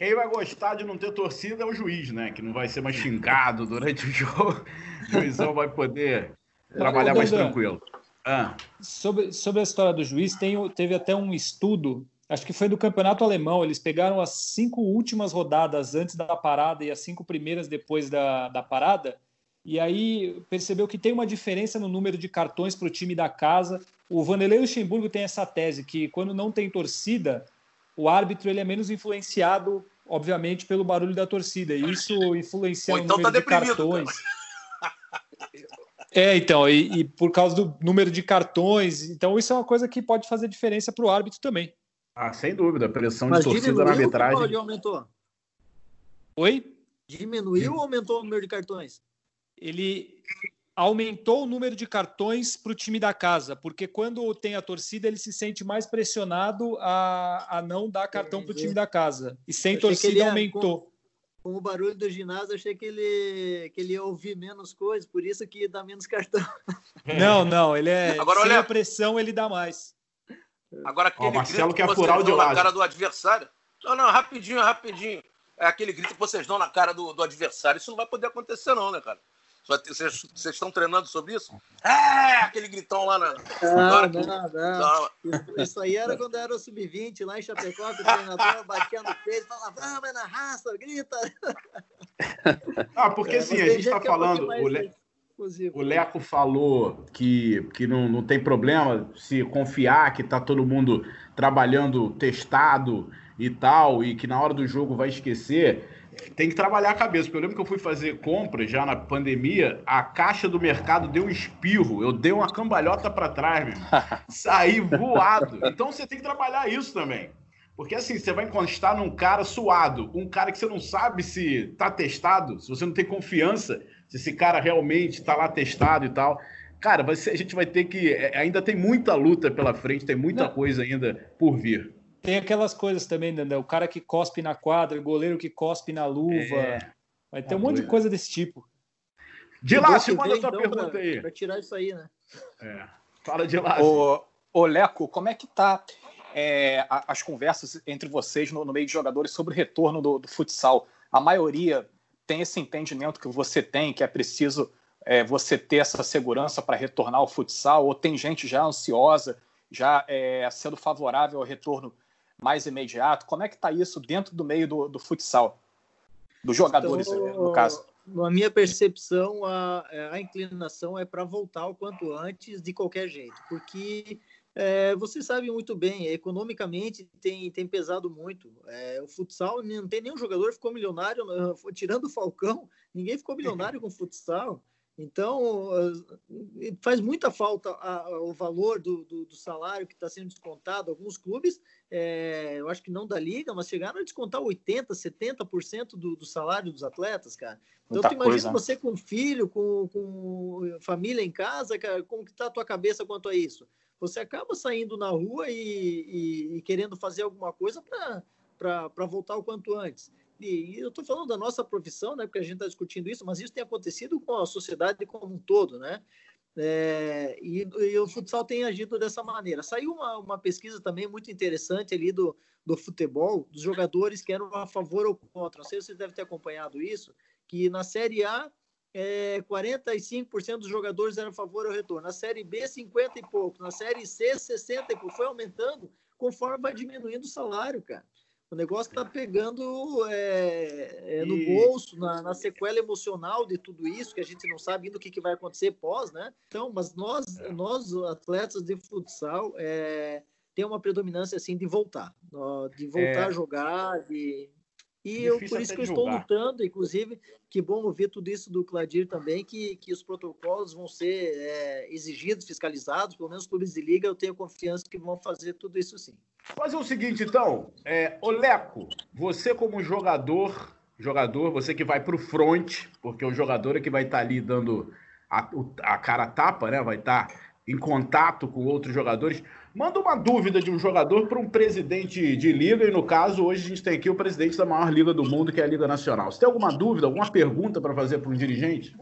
Speaker 1: Quem vai gostar de não ter torcida é o juiz, né? Que não vai ser mais xingado durante o (laughs) jogo. O juizão vai poder trabalhar mais tranquilo.
Speaker 4: Ah. Sobre, sobre a história do juiz, tem, teve até um estudo, acho que foi do campeonato alemão. Eles pegaram as cinco últimas rodadas antes da parada e as cinco primeiras depois da, da parada. E aí percebeu que tem uma diferença no número de cartões para o time da casa. O Vanderlei Luxemburgo tem essa tese que quando não tem torcida, o árbitro ele é menos influenciado, obviamente, pelo barulho da torcida. E isso influencia então no número tá de cartões. É, então, e, e, por causa do número de cartões, então isso é uma coisa que pode fazer diferença para o árbitro também.
Speaker 1: Ah, sem dúvida, a pressão Mas de torcida na arbitragem.
Speaker 2: aumentou?
Speaker 4: Oi?
Speaker 2: Diminuiu ou aumentou o número de cartões?
Speaker 4: Ele aumentou o número de cartões para o time da casa, porque quando tem a torcida, ele se sente mais pressionado a, a não dar cartão para o time da casa. E sem torcida aumentou.
Speaker 2: Com, com, o barulho do ginásio, achei que ele, que ele ia ouvir menos coisas, por isso que dá menos cartão. (laughs)
Speaker 4: Não, não, ele é. Agora, sem olha... a pressão, ele dá mais.
Speaker 3: Agora, aquele Ó, Marcelo grito que, que vocês dão na cara do adversário. Não, não, rapidinho, rapidinho. É aquele grito que vocês dão na cara do, do adversário. Isso não vai poder acontecer, não, né, cara? Vocês, estão treinando sobre isso? É, aquele gritão lá na.
Speaker 2: Não, não, não. Isso, isso aí era quando era o sub-20 lá em Chapecó, que o treinador batia no peito, falava, vamos, é na raça, grita.
Speaker 1: Ah, porque é, assim, a gente está falando. o, Le... o Leco falou que, que não, não tem problema se confiar que está todo mundo trabalhando testado e tal, e que na hora do jogo vai esquecer tem que trabalhar a cabeça. Porque eu lembro que eu fui fazer compra já na pandemia, a caixa do mercado deu um espirro, eu dei uma cambalhota para trás, meu. (laughs) saí voado. Então você tem que trabalhar isso também. Porque assim, você vai encostar num cara suado, um cara que você não sabe se tá testado, se você não tem confiança se esse cara realmente tá lá testado e tal. Cara, a gente vai ter que. É, ainda tem muita luta pela frente, tem muita não. coisa ainda por vir.
Speaker 4: Tem aquelas coisas também, né? O cara que cospe na quadra, o goleiro que cospe na luva. É, Vai ter um monte de coisa desse tipo.
Speaker 1: De lá, se manda a tua então, pergunta pra, aí.
Speaker 2: Para tirar isso aí, né?
Speaker 1: É. Fala de lá.
Speaker 6: Ô, ô Leco, como é que tá é, as conversas entre vocês no, no, meio de jogadores sobre o retorno do, do, futsal? A maioria tem esse entendimento que você tem, que é preciso é, você ter essa segurança para retornar ao futsal, ou tem gente já ansiosa, já é, sendo favorável ao retorno mais imediato? Como é que está isso dentro do meio do, do futsal? Dos jogadores, então, no caso.
Speaker 2: Na minha percepção, a, a inclinação é para voltar o quanto antes, de qualquer jeito, porque é, você sabe muito bem, economicamente tem, tem pesado muito. É, o futsal, não tem nenhum jogador que ficou milionário, tirando o Falcão, ninguém ficou milionário com o futsal. Então, faz muita falta o valor do, do, do salário que está sendo descontado. Alguns clubes, é, eu acho que não da liga, mas chegaram a descontar 80%, 70% do, do salário dos atletas, cara. Então, tu imagina coisa. você com filho, com, com família em casa, cara, como que está a tua cabeça quanto a isso? Você acaba saindo na rua e, e, e querendo fazer alguma coisa para voltar o quanto antes e eu estou falando da nossa profissão, né, porque a gente está discutindo isso, mas isso tem acontecido com a sociedade como um todo, né? É, e, e, o futsal tem agido dessa maneira. Saiu uma, uma pesquisa também muito interessante ali do, do futebol, dos jogadores que eram a favor ou contra. Não sei se vocês devem ter acompanhado isso, que na Série A, é, 45% dos jogadores eram a favor ao retorno. Na Série B, 50 e pouco. Na Série C, 60 e pouco. Foi aumentando conforme vai diminuindo o salário, cara. O negócio está pegando é, é, no e... bolso, na, na, sequela emocional de tudo isso, que a gente não sabe ainda o que, que vai acontecer pós, né? Então, mas nós, é. nós atletas de futsal, é, tem uma predominância assim de voltar, de voltar é. a jogar, de, e eu, por isso que eu estou lutando, inclusive, que bom ouvir tudo isso do Cladir também, que, que os protocolos vão ser é, exigidos, fiscalizados, pelo menos clubes de liga, eu tenho confiança que vão fazer tudo isso sim.
Speaker 1: Fazer o seguinte, então, é, Oleco, você como jogador, jogador, você que vai para o front, porque o jogador é que vai estar tá ali dando a, a cara tapa, né? Vai estar tá em contato com outros jogadores. Manda uma dúvida de um jogador para um presidente de liga, e no caso, hoje a gente tem aqui o presidente da maior liga do mundo, que é a Liga Nacional. Você tem alguma dúvida, alguma pergunta para fazer para um dirigente?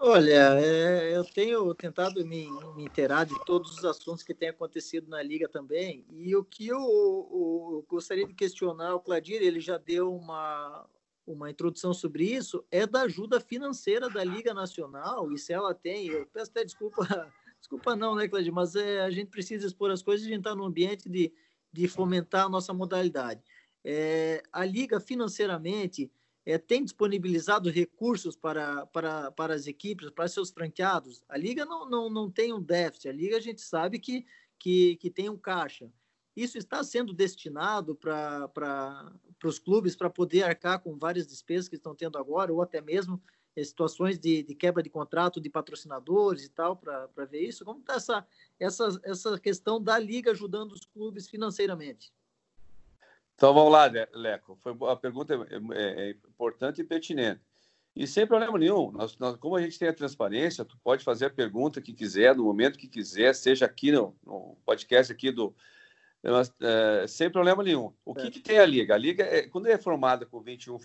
Speaker 2: Olha, é, eu tenho tentado me, me inteirar de todos os assuntos que têm acontecido na liga também, e o que eu, eu gostaria de questionar o Cladir, ele já deu uma, uma introdução sobre isso, é da ajuda financeira da Liga Nacional, e se ela tem, eu peço até desculpa Desculpa não, né, Cláudio? Mas é, a gente precisa expor as coisas a gente está no ambiente de, de fomentar a nossa modalidade. É, a Liga, financeiramente, é, tem disponibilizado recursos para, para, para as equipes, para seus franqueados. A Liga não, não, não tem um déficit, a Liga a gente sabe que, que, que tem um caixa. Isso está sendo destinado para os clubes para poder arcar com várias despesas que estão tendo agora, ou até mesmo situações de, de, quebra de contrato de patrocinadores e tal, para ver isso? Como está essa, essa, essa questão da liga ajudando os clubes financeiramente?
Speaker 5: Então vamos lá, Leco. Foi, a pergunta é, é, é, importante e pertinente. E sem problema nenhum, nós, nós, como a gente tem a transparência, tu pode fazer a pergunta que quiser, no momento que quiser, seja aqui no, no podcast aqui do. Nós, é, sem problema nenhum. O que, que, tem a Liga? A Liga, é, quando é formada com 21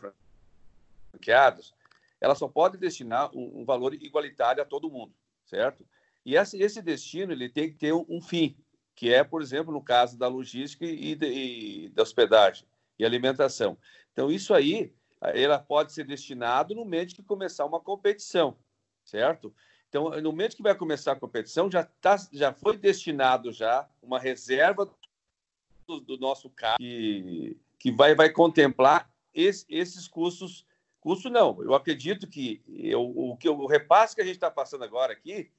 Speaker 5: franqueados, ela só pode destinar um, um valor igualitário a todo mundo, certo? E esse, esse, destino ele tem que ter um, um, fim, que é, por exemplo, no caso da logística e, de, e da hospedagem e alimentação. Então, isso aí, ela pode ser destinado no momento que começar uma competição, certo? Então, no momento que vai começar a competição, já, tá, já foi destinado já uma reserva do, do nosso carro que, que vai, vai contemplar esse, esses custos Custo não. Eu acredito que eu, o, que o repasse que a gente está passando agora aqui,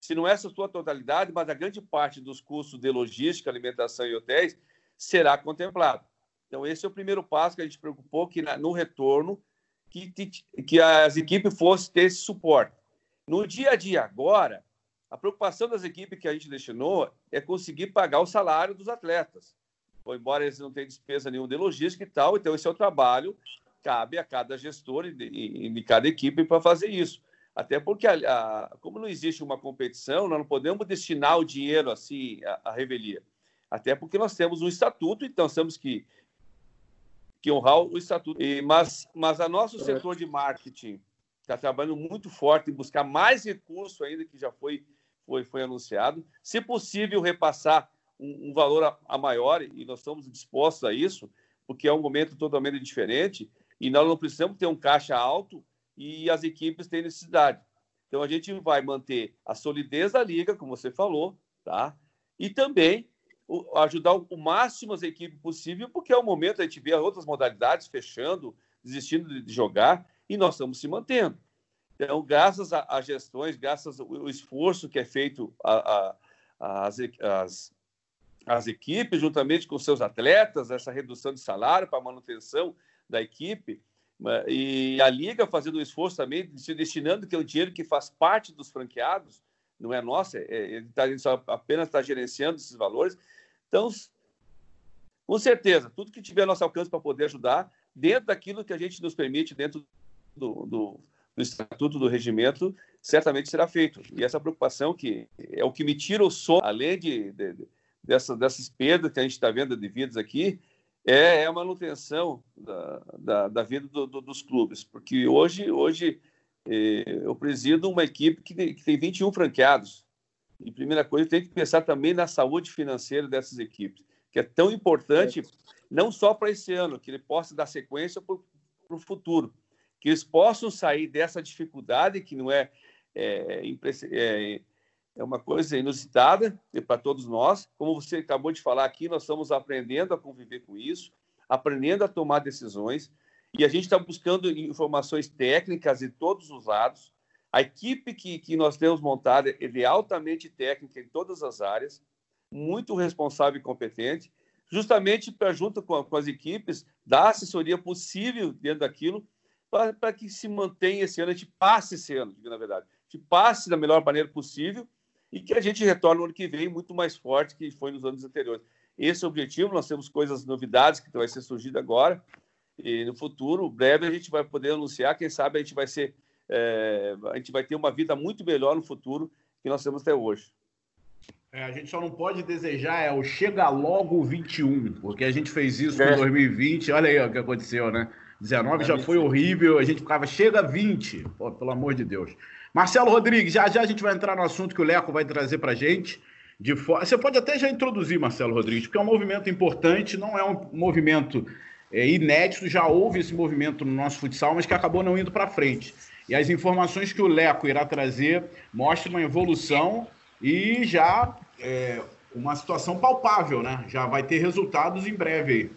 Speaker 5: se não é essa sua totalidade, mas a grande parte dos custos de logística, alimentação e hotéis será contemplado. Então, esse é o primeiro passo que a gente preocupou que no retorno que, que as equipes fossem ter esse suporte. No dia a dia agora, a preocupação das equipes que a gente destinou é conseguir pagar o salário dos atletas. embora eles não tenham despesa nenhuma de logística e tal, então esse é o trabalho cabe a cada gestor e de, de cada equipe para fazer isso. Até porque, a, a, como não existe uma competição, nós não podemos destinar o dinheiro assim à, à revelia. Até porque nós temos um estatuto, então temos que, que honrar o estatuto. E, mas, mas a nosso setor de marketing está trabalhando muito forte em buscar mais recurso ainda que já foi, foi, foi anunciado. Se possível, repassar um, um valor a, a maior, e nós estamos dispostos a isso, porque é um momento totalmente diferente e nós não precisamos ter um caixa alto e as equipes têm necessidade. Então a gente vai manter a solidez da liga, como você falou, tá? E também ajudar o máximo as equipes possível, porque é o momento a gente vê outras modalidades fechando, desistindo de jogar, e nós estamos se mantendo. Então, graças a, gestões, graças ao esforço que é feito as, as equipes, juntamente com seus atletas, essa redução de salário para manutenção da equipe, E a Liga fazendo um esforço também, se destinando que é o dinheiro que faz parte dos franqueados, não é nosso, é, é ele, tá, ele só apenas está gerenciando esses valores. Então, com certeza, tudo que tiver nosso alcance para poder ajudar, dentro daquilo que a gente nos permite, dentro do, do, do estatuto do regimento, certamente será feito. E essa preocupação que é o que me tira o som, além de, de, de dessa, dessas perdas que a gente está vendo de vidas aqui, é, é a manutenção da, da, da vida do, do, dos clubes. Porque hoje, hoje eh, eu presido uma equipe que tem, que tem 21 franqueados. E primeira coisa, tem que pensar também na saúde financeira dessas equipes, que é tão importante, não só para esse ano, que ele possa dar sequência para o futuro, que eles possam sair dessa dificuldade, que não é, é, é, é uma coisa inusitada para todos nós. Como você acabou de falar aqui, nós estamos aprendendo a conviver com isso, aprendendo a tomar decisões, e a gente está buscando informações técnicas de todos os lados. A equipe que, que nós temos montada é altamente técnica em todas as áreas, muito responsável e competente, justamente para, junto com, com, as equipes, dar assessoria possível dentro daquilo, para que se mantenha esse ano, a gente passe esse ano, na verdade, a gente passe da melhor maneira possível e que a gente retorne no ano que vem muito mais forte que foi nos anos anteriores. Esse é o objetivo, nós temos coisas, novidades que vai ser surgido agora, e no futuro, breve, a gente vai poder anunciar, quem sabe a gente vai ser, é, a gente vai ter uma vida muito melhor no futuro que nós temos até hoje.
Speaker 1: É, a gente só não pode desejar é o chega logo 21, porque a gente fez isso é. em 2020, olha aí o que aconteceu, né? 19 já foi horrível, a gente ficava chega 20, Pô, pelo amor de Deus. Marcelo Rodrigues, já já a gente vai entrar no assunto que o Leco vai trazer para gente. De for... Você pode até já introduzir, Marcelo Rodrigues, porque é um movimento importante, não é um movimento é, inédito, já houve esse movimento no nosso futsal, mas que acabou não indo para frente. E as informações que o Leco irá trazer mostram uma evolução e já é, uma situação palpável, né? Já vai ter resultados em breve aí.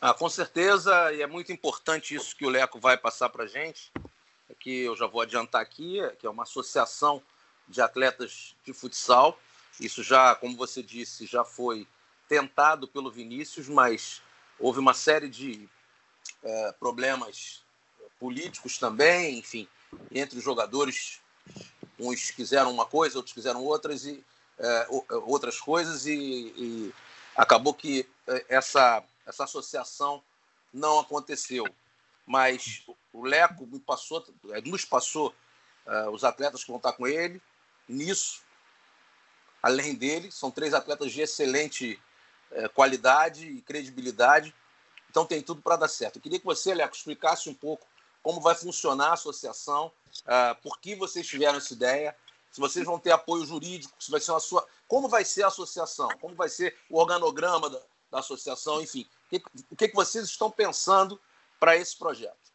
Speaker 3: Ah, com certeza, e é muito importante isso que o Leco vai passar para a gente, que eu já vou adiantar aqui, que é uma associação de atletas de futsal. Isso já, como você disse, já foi tentado pelo Vinícius, mas houve uma série de é, problemas políticos também, enfim, entre os jogadores, uns quiseram uma coisa, outros quiseram outras e é, outras coisas e, e, acabou que é, essa essa associação não aconteceu. Mas o Leco me passou, é, nos passou uh, os atletas que vão estar com ele nisso. Além dele, são três atletas de excelente é, qualidade e credibilidade. Então tem tudo para dar certo. Eu queria que você, Leco, explicasse um pouco como vai funcionar a associação, uh, por que vocês tiveram essa ideia, se vocês vão ter apoio jurídico, se vai ser uma sua. Como vai ser a associação? Como vai ser o organograma da, da associação, enfim. O que, que vocês estão pensando para esse projeto?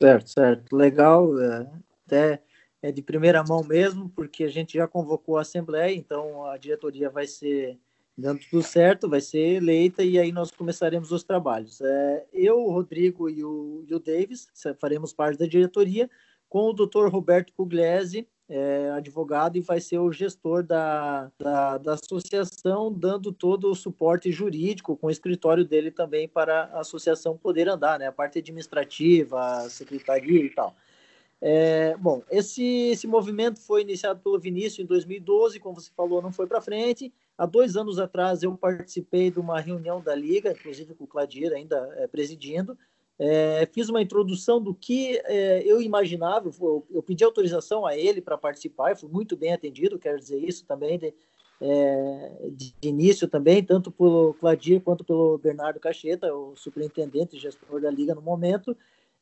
Speaker 2: Certo, certo. Legal. É, até é de primeira mão mesmo, porque a gente já convocou a Assembleia, então a diretoria vai ser dando tudo certo, vai ser eleita e aí nós começaremos os trabalhos. É, eu, o Rodrigo e o, e o Davis faremos parte da diretoria, com o Dr. Roberto Pugliese, é, advogado, e vai ser o gestor da, da, da, associação, dando todo o suporte jurídico, com o escritório dele também para a associação poder andar, né? a parte administrativa, secretaria e tal. É, bom, esse, esse movimento foi iniciado pelo Vinícius em 2012, como você falou, não foi para frente. Há dois anos atrás eu participei de uma reunião da Liga, inclusive com o Cladir ainda é, presidindo. É, fiz uma introdução do que é, eu imaginava, eu, eu, pedi autorização a ele para participar, fui muito bem atendido, quero dizer isso também, de, é, de, início também, tanto pelo Cladir quanto pelo Bernardo Cacheta, o superintendente e gestor da Liga no momento.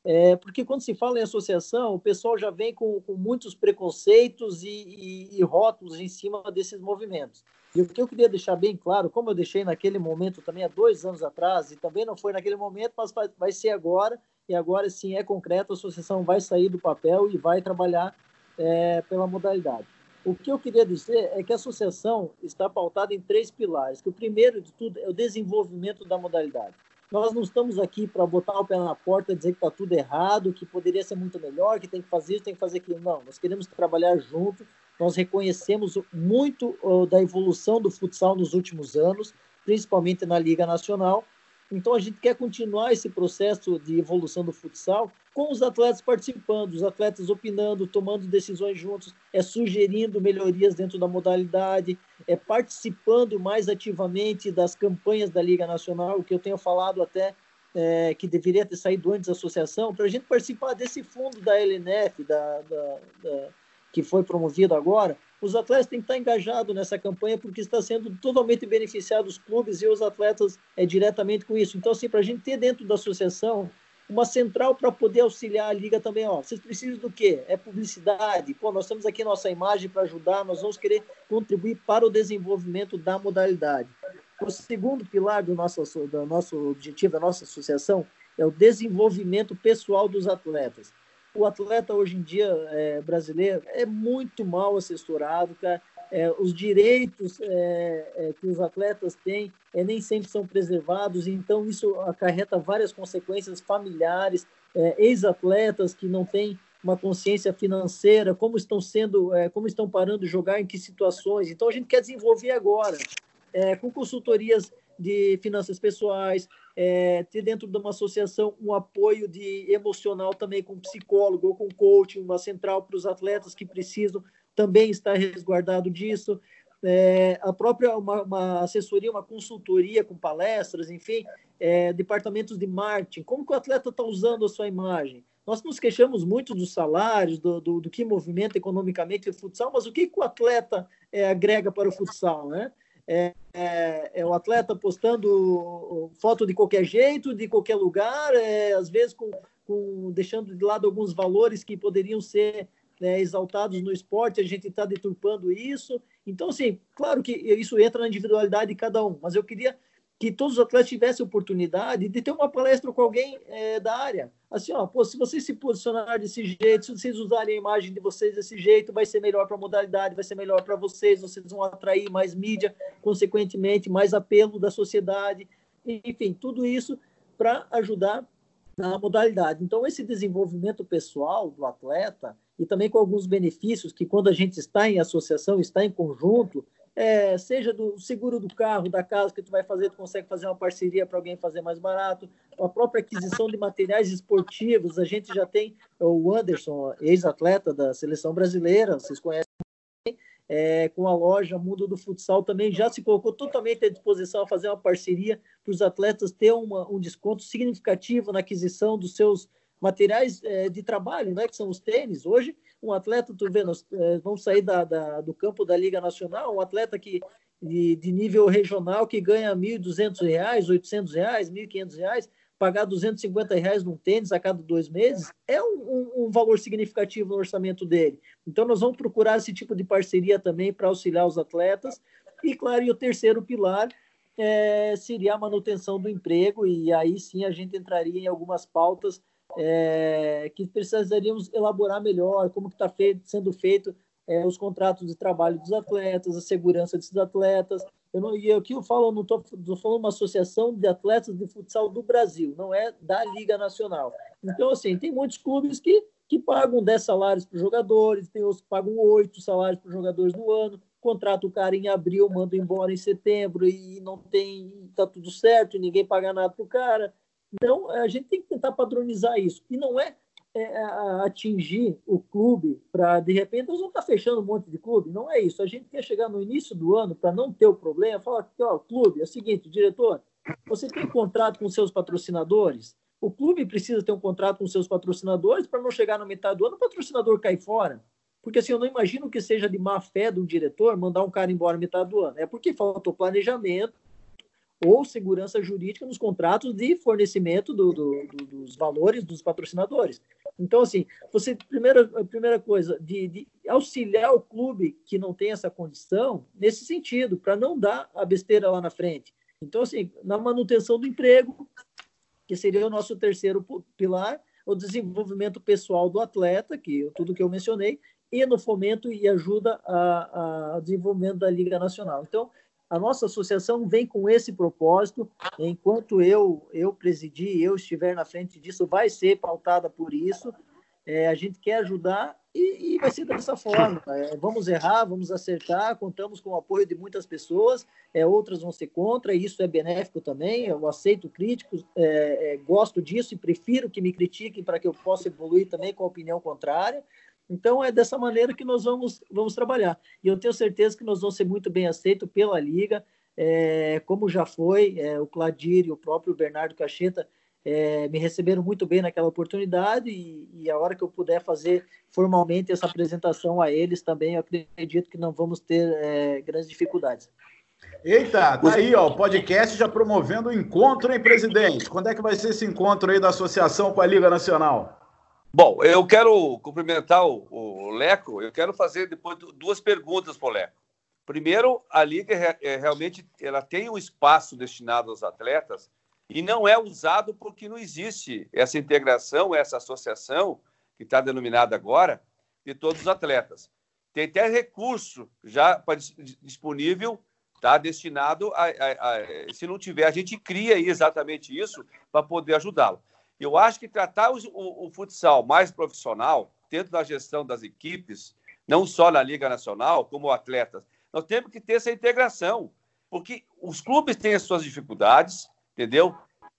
Speaker 2: É, porque quando se fala em associação, o pessoal já vem com, com muitos preconceitos e, e, e, rótulos em cima desses movimentos. E o que eu queria deixar bem claro, como eu deixei naquele momento também há dois anos atrás, e também não foi naquele momento, mas vai, ser agora, e agora sim é concreto, a associação vai sair do papel e vai trabalhar é, pela modalidade. O que eu queria dizer é que a associação está pautada em três pilares, que o primeiro de tudo é o desenvolvimento da modalidade. Nós não estamos aqui para botar o pé na porta e dizer que está tudo errado, que poderia ser muito melhor, que tem que fazer isso, tem que fazer aquilo. Não, nós queremos trabalhar junto. Nós reconhecemos muito da evolução do futsal nos últimos anos, principalmente na Liga Nacional, Então a gente quer continuar esse processo de evolução do futsal com os atletas participando, os atletas opinando, tomando decisões juntos, é sugerindo melhorias dentro da modalidade, é participando mais ativamente das campanhas da Liga Nacional, o que eu tenho falado até é, que deveria ter saído antes da associação, para a gente participar desse fundo da LNF, da, da, da, que foi promovido agora, os atletas têm que estar engajados nessa campanha porque está sendo totalmente beneficiado os clubes e os atletas é, diretamente com isso. Então, assim, para a gente ter dentro da associação uma central para poder auxiliar a liga também. Ó, vocês precisam do quê? É publicidade. Pô, nós temos aqui nossa imagem para ajudar, nós vamos querer contribuir para o desenvolvimento da modalidade. O segundo pilar do nosso, do nosso objetivo, da nossa associação, é o desenvolvimento pessoal dos atletas. O atleta hoje em dia é, brasileiro é muito mal assessorado, cara. É, os direitos é, é, que os atletas têm é, nem sempre são preservados, então isso acarreta várias consequências familiares, é, ex-atletas que não têm uma consciência financeira, como estão sendo, como estão parando de jogar, em que situações. Então a gente quer desenvolver agora com consultorias de finanças pessoais, é, ter dentro de uma associação um apoio de emocional também com psicólogo ou com coaching, uma central para os atletas que precisam também estar resguardado disso. É, a própria uma, uma, assessoria, uma consultoria com palestras, enfim, é, departamentos de marketing, como que o atleta está usando a sua imagem? Nós nos queixamos muito dos salários, do, do, do que movimenta economicamente o futsal, mas o que, que o atleta é, agrega para o futsal, né? É, é, o atleta postando foto de qualquer jeito, de qualquer lugar, é, às vezes com, com, deixando de lado alguns valores que poderiam ser né, exaltados no esporte, a gente está deturpando isso. Então, assim, claro que isso entra na individualidade de cada um, mas eu queria que todos os atletas tivessem oportunidade de ter uma palestra com alguém é, da área. Assim, ó, pô, se vocês se posicionarem desse jeito, se vocês usarem a imagem de vocês desse jeito, vai ser melhor para a modalidade, vai ser melhor para vocês, vocês vão atrair mais mídia, consequentemente, mais apelo da sociedade. Enfim, tudo isso para ajudar na modalidade. Então, esse desenvolvimento pessoal do atleta e também com alguns benefícios que, quando a gente está em associação, está em conjunto, é, seja do seguro do carro, da casa que tu vai fazer, tu consegue fazer uma parceria para alguém fazer mais barato, a própria aquisição de materiais esportivos, a gente já tem o Anderson, ex-atleta da seleção brasileira, vocês conhecem, é, com a loja Mundo do Futsal também já se colocou totalmente à disposição a fazer uma parceria para os atletas ter um desconto significativo na aquisição dos seus materiais é, de trabalho, né, que são os tênis. Hoje, um atleta, tu nós é, vamos sair da, da, do campo da Liga Nacional, um atleta que de, de nível regional que ganha R$ 1.200, R$ 800, R$ 1.500, pagar 250 reais num tênis a cada dois meses é um, um, um, valor significativo no orçamento dele. Então, nós vamos procurar esse tipo de parceria também para auxiliar os atletas. E, claro, e o terceiro pilar é, seria a manutenção do emprego, e aí sim a gente entraria em algumas pautas é, que precisaríamos elaborar melhor, como está sendo feito é, os contratos de trabalho dos atletas, a segurança desses atletas. Eu não, e aqui eu falo, não estou falando uma associação de atletas de futsal do Brasil, não é da Liga Nacional. Então, assim, tem muitos clubes que, que pagam 10 salários para os jogadores, tem outros que pagam 8 salários para os jogadores no ano, contrata o cara em abril, manda embora em setembro e não tem, está tudo certo, ninguém paga nada para o cara. Então, a gente tem que tentar padronizar isso. E não é, é atingir o clube para, de repente, nós vamos estar fechando um monte de clube. Não é isso. A gente quer chegar no início do ano para não ter o problema, falar que, ó, clube, é o seguinte, diretor, você tem contrato com seus patrocinadores? O clube precisa ter um contrato com seus patrocinadores para não chegar na metade do ano o patrocinador cair fora. Porque assim, eu não imagino que seja de má fé do diretor mandar um cara embora metade do ano. É porque faltou planejamento, ou segurança jurídica nos contratos de fornecimento do, do, do, dos valores dos patrocinadores. Então, assim, você, primeira, primeira coisa, de, de, auxiliar o clube que não tem essa condição, nesse sentido, para não dar a besteira lá na frente. Então, assim, na manutenção do emprego, que seria o nosso terceiro pilar, o desenvolvimento pessoal do atleta, que tudo que eu mencionei, e no fomento e ajuda ao desenvolvimento da Liga Nacional. Então, a nossa associação vem com esse propósito. Enquanto eu eu presidir, eu estiver na frente disso, vai ser pautada por isso. é, a gente quer ajudar e, e vai ser dessa forma. É, vamos errar, vamos acertar, contamos com o apoio de muitas pessoas, é, outras vão ser contra, e isso é benéfico também. Eu aceito críticos, é, é, gosto disso e prefiro que me critiquem para que eu possa evoluir também com a opinião contrária. Então, é dessa maneira que nós vamos, vamos trabalhar. E eu tenho certeza que nós vamos ser muito bem aceitos pela Liga, é, como já foi é, o Cladir e o próprio Bernardo Cacheta é, me receberam muito bem naquela oportunidade e, e, a hora que eu puder fazer formalmente essa apresentação a eles também, eu acredito que não vamos ter é, grandes dificuldades.
Speaker 1: Eita, tá aí, ó, o podcast já promovendo o encontro, hein, presidente? Quando é que vai ser esse encontro aí da associação com a Liga Nacional?
Speaker 5: Bom, eu quero cumprimentar o, o Leco, eu quero fazer depois duas perguntas para o Leco. Primeiro, a Liga é, realmente ela tem um espaço destinado aos atletas e não é usado porque não existe essa integração, essa associação, que está denominada agora, de todos os atletas. Tem até recurso já disponível, tá, destinado a, a, a, Se não tiver, a gente cria exatamente isso para poder ajudá-lo. Eu acho que tratar o, o, o futsal mais profissional, dentro da gestão das equipes, não só na Liga Nacional, como atletas, nós temos que ter essa integração, porque os clubes têm as suas dificuldades, entendeu?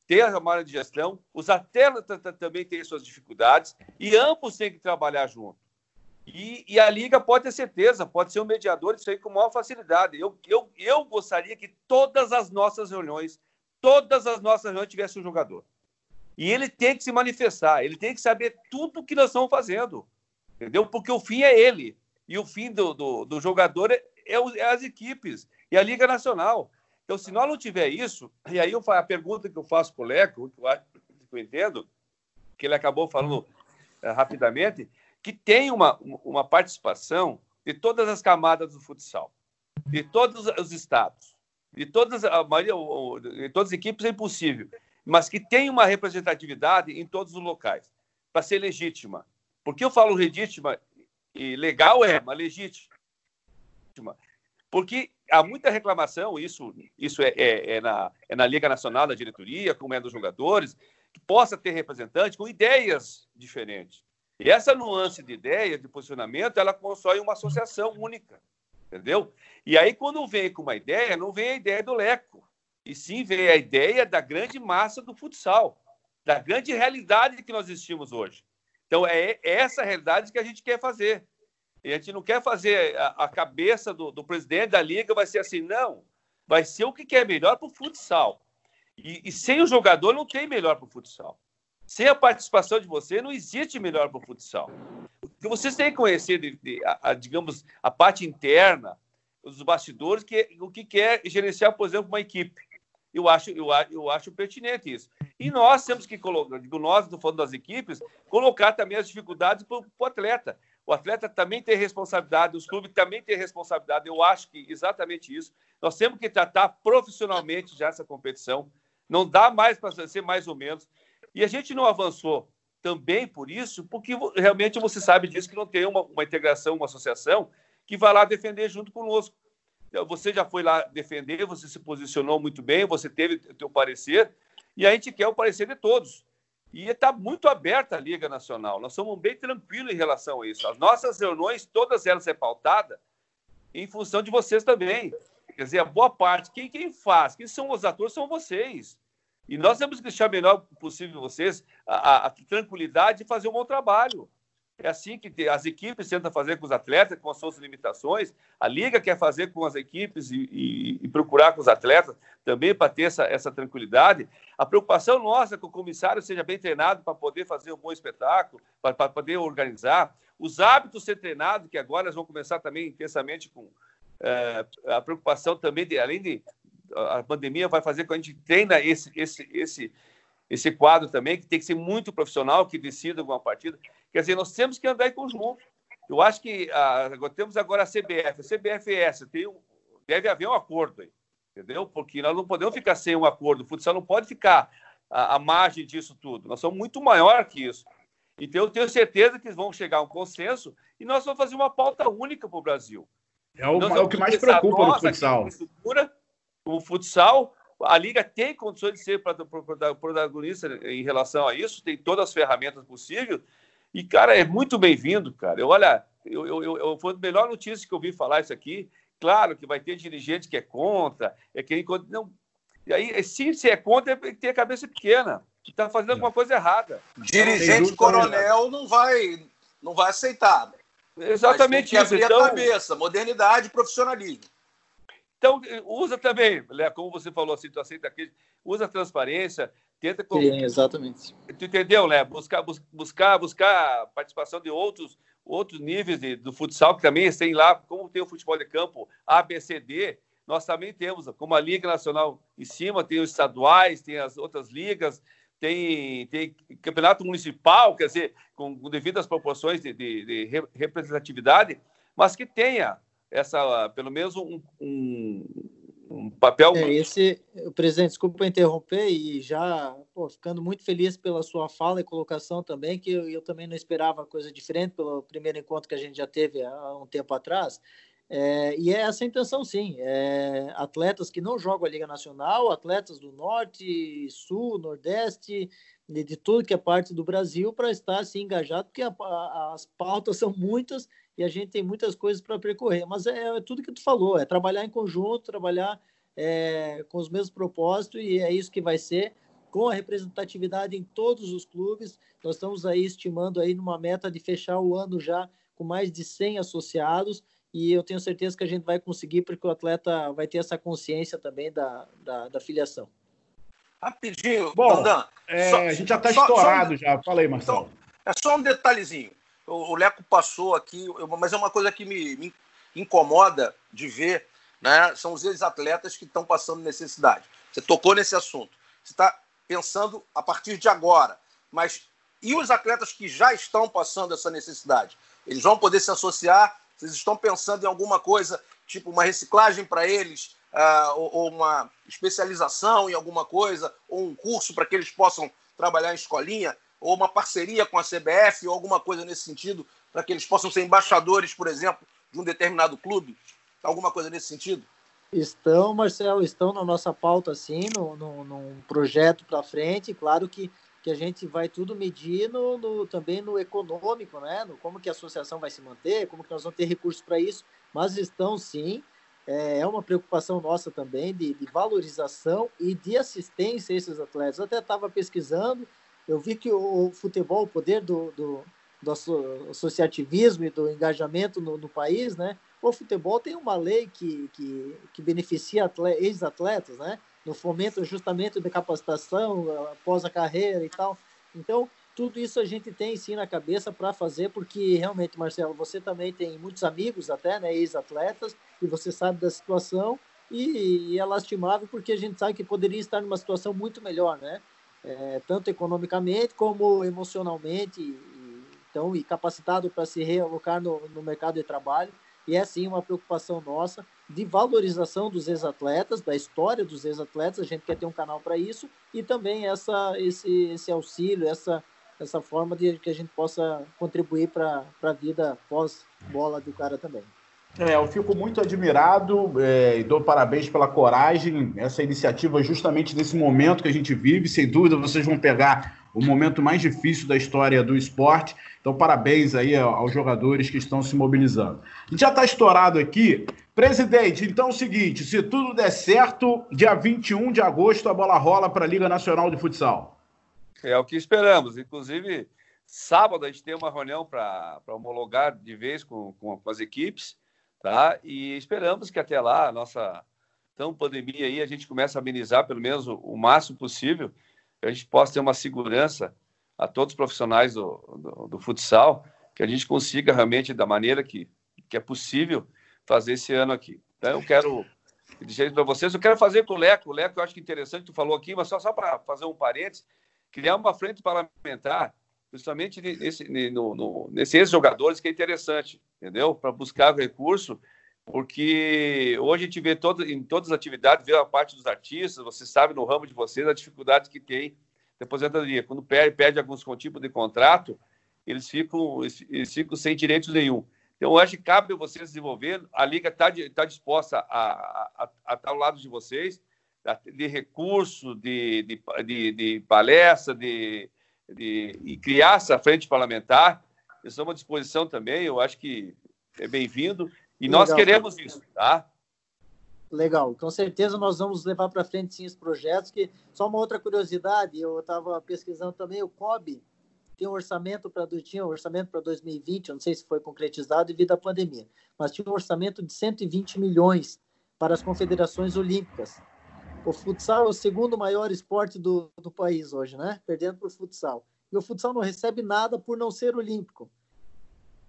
Speaker 5: Tem a área de gestão, os atletas também têm suas dificuldades e ambos têm que trabalhar junto. E, e, a Liga pode ter certeza, pode ser um mediador isso aí com maior facilidade. Eu, eu, eu gostaria que todas as nossas reuniões, todas as nossas reuniões tivessem um jogador. E ele tem que se manifestar, ele tem que saber tudo o que nós estamos fazendo. Entendeu? Porque o fim é ele. E o fim do, do, do jogador é, é, é as equipes e a Liga Nacional. Então, se nós não tiver isso, e aí eu, a pergunta que eu faço para o Leco, que eu, que eu entendo, que ele acabou falando é, rapidamente, que tem uma, uma participação de todas as camadas do futsal, de todos os estados, de todas, a maioria, de todas as equipes é impossível, mas que tem uma representatividade em todos os locais, para ser legítima. Porque eu falo legítima e legal é, mas legítima. Porque há muita reclamação, isso, isso é, é, é, na, é na Liga Nacional da diretoria, como é dos jogadores, que possa ter representante com ideias diferentes. E essa nuance de ideia, de posicionamento, ela constrói uma associação única, entendeu? E aí, quando vem com uma ideia, não vem a ideia do Leco, e sim vem a ideia da grande massa do futsal, da grande realidade que nós existimos hoje. Então, é essa realidade que a gente quer fazer. E a gente não quer fazer a, a cabeça do, do, presidente da liga, vai ser assim, não. Vai ser o que é melhor para o futsal. E, e, sem o jogador não tem melhor para o futsal. Sem a participação de você, não existe melhor para o futsal. Vocês têm que conhecer, de, de, a, a, digamos, a parte interna, os bastidores, que, o que quer gerenciar, por exemplo, uma equipe. Eu acho, eu, eu acho pertinente isso. E nós temos que colocar, digo nós, do fundo das equipes, colocar também as dificuldades para o atleta. O atleta também tem responsabilidade, os clubes também têm responsabilidade. Eu acho que exatamente isso. Nós temos que tratar profissionalmente já essa competição. Não dá mais para ser mais ou menos. E a gente não avançou também por isso, porque realmente você sabe disso que não tem uma, uma integração, uma associação que vai lá defender junto conosco. Você já foi lá defender, você se posicionou muito bem, você teve o teu parecer, e a gente quer o parecer de todos. E está muito aberta a Liga Nacional. Nós somos bem tranquilos em relação a isso. As nossas reuniões, todas elas é pautada em função de vocês também. Quer dizer, a boa parte, quem, quem faz, quem são os atores, são vocês. E nós temos que deixar melhor possível vocês a, a, a tranquilidade de fazer um bom trabalho. É assim que as equipes tentam fazer com os atletas, com as suas limitações. A Liga quer fazer com as equipes e, e, e procurar com os atletas também para ter essa, essa tranquilidade. A preocupação nossa é que o comissário seja bem treinado para poder fazer um bom espetáculo, para, poder organizar. Os hábitos ser treinados, que agora eles vão começar também intensamente com é, a preocupação também, de, além de a pandemia, vai fazer com que a gente treina esse, esse, esse, esse quadro também, que tem que ser muito profissional, que decida alguma partida. Quer dizer, nós temos que andar em conjunto. Eu acho que ah, temos agora a CBF, a CBFS, tem deve haver um acordo aí, entendeu? Porque nós não podemos ficar sem um acordo. O futsal não pode ficar à, à margem disso tudo. Nós somos muito maior que isso. Então, eu tenho certeza que eles vão chegar a um consenso e nós vamos fazer uma pauta única para o Brasil.
Speaker 1: É o, é o que mais preocupa no futsal.
Speaker 5: O futsal, a Liga tem condições de ser protagonista em relação a isso, tem todas as ferramentas possíveis, E, cara, é muito bem-vindo, cara. Eu, olha, eu, eu, eu, foi a melhor notícia que eu ouvi falar isso aqui. Claro que vai ter dirigente que é contra, é quem não. E aí, se, se é contra, tem que ter a cabeça pequena, que está fazendo alguma coisa errada.
Speaker 3: Dirigente coronel não vai, não vai aceitar.
Speaker 5: Exatamente
Speaker 3: isso. Abrir então, a cabeça, modernidade, profissionalismo.
Speaker 5: Então, usa também, Léo, como você falou, assim, tu aceita usa a transparência, tenta...
Speaker 2: Sim, exatamente.
Speaker 5: Tu entendeu, Léo? Buscar, buscar, buscar participação de outros, outros níveis de, do futsal, que também tem lá, como tem o futebol de campo ABCD, nós também temos, como a Liga Nacional em cima, tem os estaduais, tem as outras ligas, tem, tem campeonato municipal, quer dizer, com, com devidas proporções de, de, de, representatividade, mas que tenha essa, pelo menos um, um, um papel.
Speaker 2: É, esse, presidente, desculpa interromper e já pô, ficando muito feliz pela sua fala e colocação também, que eu, eu também não esperava coisa diferente pelo primeiro encontro que a gente já teve há um tempo atrás. É, e é essa a intenção, sim. É, atletas que não jogam a Liga Nacional, atletas do Norte, Sul, Nordeste, de, de tudo que é parte do Brasil, para estar assim, engajado, porque a, a, as pautas são muitas e a gente tem muitas coisas para percorrer. Mas é, é, tudo que tu falou: é trabalhar em conjunto, trabalhar é, com os mesmos propósitos, e é isso que vai ser. Com a representatividade em todos os clubes, nós estamos aí estimando aí numa meta de fechar o ano já com mais de 100 associados e eu tenho certeza que a gente vai conseguir, porque o atleta vai ter essa consciência também da, da, da filiação.
Speaker 3: Rapidinho,
Speaker 1: Bom, é, só, a gente já está estourado, só, já. Falei, Marcelo.
Speaker 3: Então, é só um detalhezinho. O, Leco passou aqui, eu, mas é uma coisa que me, me incomoda de ver, né? São os ex-atletas que estão passando necessidade. Você tocou nesse assunto. Você está pensando a partir de agora. Mas e os atletas que já estão passando essa necessidade? Eles vão poder se associar vocês estão pensando em alguma coisa, tipo uma reciclagem para eles, uh, ou, ou, uma especialização em alguma coisa, ou um curso para que eles possam trabalhar em escolinha, ou uma parceria com a CBF, ou alguma coisa nesse sentido, para que eles possam ser embaixadores, por exemplo, de um determinado clube? Alguma coisa nesse sentido?
Speaker 2: Estão, Marcelo, estão na nossa pauta, sim, no, no, num projeto para frente. Claro que que a gente vai tudo medir no, no, também no econômico, né? No como que a associação vai se manter, como que nós vamos ter recursos para isso, mas estão sim. É, é uma preocupação nossa também de, de, valorização e de assistência a esses atletas. Eu até estava pesquisando, eu vi que o, futebol, o poder do, do, do, associativismo e do engajamento no, no país, né? O futebol tem uma lei que, que, que beneficia ex-atletas, né? no fomento justamente da capacitação após a carreira e tal. Então, tudo isso a gente tem sim na cabeça para fazer, porque realmente, Marcelo, você também tem muitos amigos até, né, ex-atletas, e você sabe da situação, e, e, é lastimável porque a gente sabe que poderia estar numa situação muito melhor, né? É, tanto economicamente como emocionalmente, e, então, e capacitado para se realocar no, no mercado de trabalho. E é sim uma preocupação nossa de valorização dos ex-atletas, da história dos ex-atletas, a gente quer ter um canal para isso, e também essa, esse, esse auxílio, essa, essa forma de que a gente possa contribuir para a vida pós-bola do cara também.
Speaker 1: É, eu fico muito admirado é, e dou parabéns pela coragem, essa iniciativa justamente nesse momento que a gente vive. Sem dúvida, vocês vão pegar o momento mais difícil da história do esporte. Então, parabéns aí aos jogadores que estão se mobilizando. A gente já está estourado aqui. Presidente, então é o seguinte: se tudo der certo, dia 21 de agosto a bola rola para a Liga Nacional de Futsal.
Speaker 5: É o que esperamos. Inclusive, sábado a gente tem uma reunião para homologar de vez com, com, as equipes, tá? E esperamos que até lá, a nossa tão pandemia aí, a gente comece a amenizar pelo menos o, o máximo possível que a gente possa ter uma segurança a todos os profissionais do, do, do futsal, que a gente consiga realmente, da maneira que, que é possível, fazer esse ano aqui. Então, eu quero dizer para vocês, eu quero fazer com o Leco. O Leco, eu acho que interessante, tu falou aqui, mas só, só para fazer um parênteses, criar uma frente parlamentar, justamente nesse, no, no, nesses jogadores, que é interessante, entendeu? Para buscar recurso, porque hoje a gente vê todo, em todas as atividades, vê a parte dos artistas, você sabe no ramo de vocês a dificuldade que tem de aposentadoria. Quando perde, perde alguns tipo de contrato, eles ficam, eles ficam sem direitos nenhum. Então, eu acho que cabe vocês desenvolver. A Liga está tá disposta a, estar ao lado de vocês, de recurso, de, de, de, de palestra, de, de, e criar essa frente parlamentar, estamos à disposição também, eu acho que é bem-vindo, e Legal. nós queremos isso, tá?
Speaker 2: Legal, com certeza nós vamos levar para frente sim os projetos, que só uma outra curiosidade, eu estava pesquisando também, o COB tem um orçamento para tinha um orçamento para 2020, eu não sei se foi concretizado devido à pandemia, mas tinha um orçamento de 120 milhões para as confederações olímpicas. O futsal é o segundo maior esporte do, do país hoje, né? Perdendo para o futsal. E o futsal não recebe nada por não ser olímpico.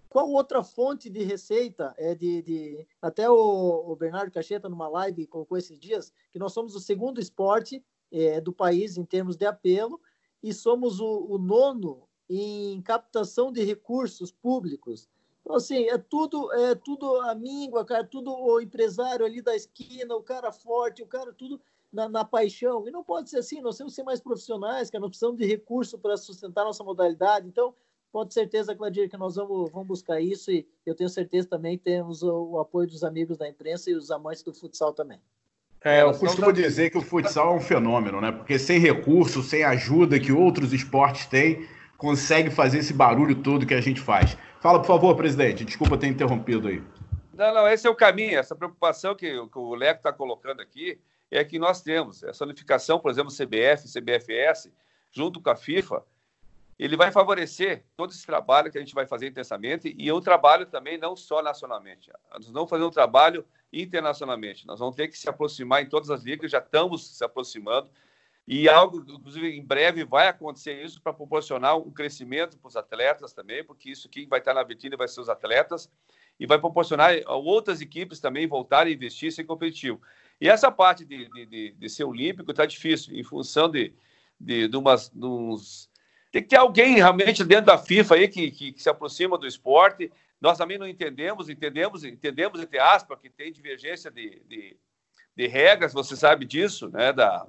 Speaker 2: Qual outra fonte de receita é de, de... até o, o, Bernardo Cacheta numa live colocou esses dias que nós somos o segundo esporte é, do país em termos de apelo e somos o, o nono em captação de recursos públicos. Então, assim, é tudo, é tudo a míngua, cara, tudo o empresário ali da esquina, o cara forte, o cara tudo na, na, paixão. E não pode ser assim, nós temos que ser mais profissionais, que nós precisamos de recurso para sustentar nossa modalidade. Então, pode certeza, Claudir, que nós vamos, vamos buscar isso e eu tenho certeza também que temos o, o apoio dos amigos da imprensa e os amantes do futsal também.
Speaker 1: É, eu costumo dizer que o futsal é um fenômeno, né? Porque sem recurso, sem ajuda que outros esportes têm, consegue fazer esse barulho todo que a gente faz. Fala, por favor, presidente. Desculpa ter interrompido aí.
Speaker 5: Não, não, esse é o caminho. Essa preocupação que, que o Leco está colocando aqui é que nós temos. Essa unificação, por exemplo, CBF, CBFS, junto com a FIFA, ele vai favorecer todo esse trabalho que a gente vai fazer intensamente e o trabalho também não só nacionalmente. Nós vamos fazer um trabalho internacionalmente. Nós vamos ter que se aproximar em todas as ligas, já estamos se aproximando. E algo, inclusive, em breve vai acontecer isso para proporcionar um crescimento para os atletas também, porque isso quem vai estar na vitrine vai ser os atletas, e vai proporcionar outras equipes também voltarem a investir ser competitivo. E essa parte de, de, de ser olímpico está difícil, em função de, de, de, umas, de uns tem que ter alguém realmente dentro da FIFA aí que, que, que, se aproxima do esporte. Nós também não entendemos, entendemos, entendemos, entre aspas, que tem divergência de, de, de regras, você sabe disso, né? Da,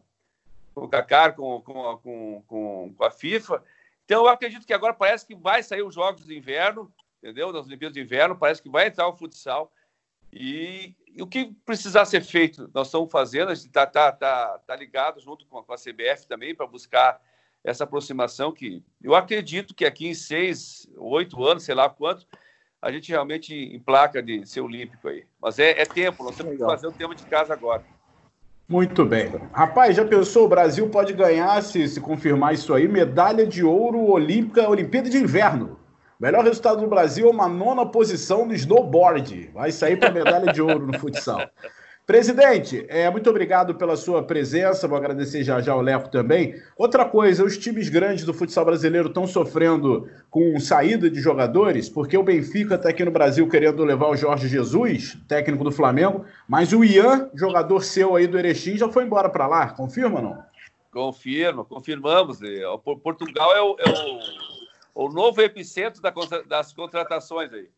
Speaker 5: com o CACAR, com, com, com, com, com a FIFA. Então, eu acredito que agora parece que vai sair os Jogos de Inverno, entendeu? Das Olimpíadas de Inverno, parece que vai entrar o futsal. E, e o que precisar ser feito, nós estamos fazendo, a gente está tá, tá, tá ligado junto com a, com a CBF também para buscar essa aproximação que eu acredito que aqui em seis, oito anos, sei lá quanto, a gente realmente emplaca de ser olímpico aí. Mas é, é tempo, nós temos Legal. que fazer o tema de casa agora.
Speaker 1: Muito bem. Rapaz, já pensou? O Brasil pode ganhar, se, se confirmar isso aí, medalha de ouro olímpica, Olimpíada de Inverno. Melhor resultado do Brasil é uma nona posição no snowboard. Vai sair para medalha de ouro no futsal. Presidente, é, muito obrigado pela sua presença. Vou agradecer já já o Leco também. Outra coisa, os times grandes do futsal brasileiro estão sofrendo com saída de jogadores, porque o Benfica está aqui no Brasil querendo levar o Jorge Jesus, técnico do Flamengo, mas o Ian, jogador seu aí do Erechim, já foi embora para lá. Confirma ou não?
Speaker 5: Confirma, confirmamos. É, Portugal é o, é o, o novo epicentro das contratações aí.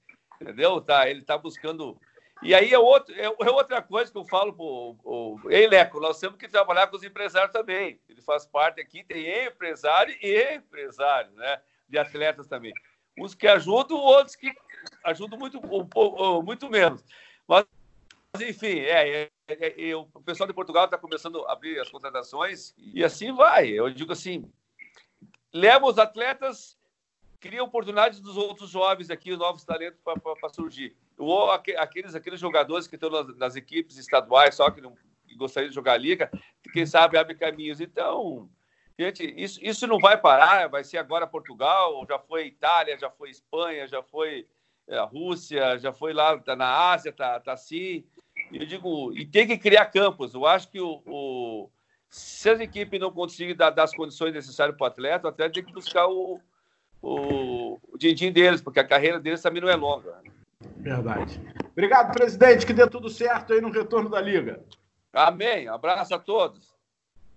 Speaker 5: Entendeu? Tá, ele está buscando e aí é, outro, é, é outra coisa que eu falo para o Ei, nós temos que trabalhar com os empresários também. Ele faz parte aqui, tem empresário e empresário, né? De atletas também. Uns que ajudam, outros que ajudam muito, muito menos. Mas, enfim, é, é, é, o pessoal de Portugal está começando a abrir as contratações e assim vai. Eu digo assim, leva os atletas, cria oportunidades dos outros jovens aqui, novos talentos para surgir ou aqueles, aqueles jogadores que estão nas, nas equipes estaduais, só que não que gostariam de jogar liga, quem sabe abre caminhos. Então, gente, isso, isso não vai parar, vai ser agora Portugal, já foi Itália, já foi Espanha, já foi é, a Rússia, já foi lá tá na Ásia, tá, tá assim. Eu digo, e tem que criar campos. Eu acho que o, o se as equipes não conseguirem dar, dar as condições necessárias para o atleta, o atleta tem que buscar o, o, o din-din deles, porque a carreira deles também não é longa.
Speaker 1: Verdade. Obrigado, presidente. Que dê tudo certo aí no retorno da Liga.
Speaker 5: Amém. Abraço a todos.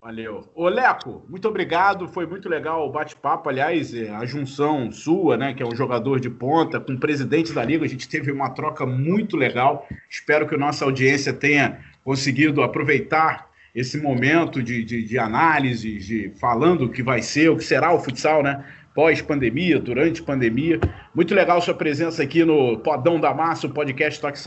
Speaker 1: Valeu. Ô, Leco, muito obrigado. Foi muito legal o bate-papo. Aliás, é, a junção sua, né, que é um jogador de ponta, com o presidente da Liga, a gente teve uma troca muito legal. Espero que a nossa audiência tenha conseguido aproveitar esse momento de, de, de análise, de falando o que vai ser, o que será o futsal, né? Pós-pandemia, durante pandemia. Muito legal sua presença aqui no Podão da Massa, o podcast Toque.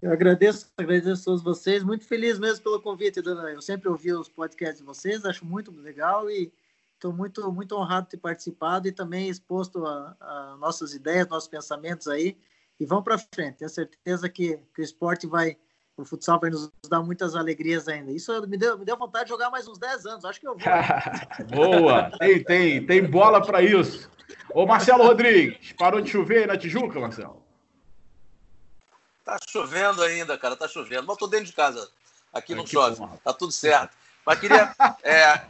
Speaker 2: Eu agradeço, agradeço a todos vocês. Muito feliz mesmo pelo convite. Eu sempre ouvi os podcasts de vocês, acho muito legal e Estou muito, muito honrado de ter participado e também exposto a, a nossas ideias, nossos pensamentos aí. E vamos para frente. Tenho certeza que, que o esporte vai, o futsal vai nos dar muitas alegrias ainda. Isso me deu, me deu vontade de jogar mais uns 10 anos. Acho que eu vou. (laughs)
Speaker 1: Boa! Tem, tem, tem bola para isso. Ô, Marcelo Rodrigues, parou de chover aí na Tijuca, Marcelo?
Speaker 3: Tá chovendo ainda, cara, tá chovendo. Mas eu tô dentro de casa. Aqui não chove, bom. tá tudo certo. Mas queria, (laughs) é,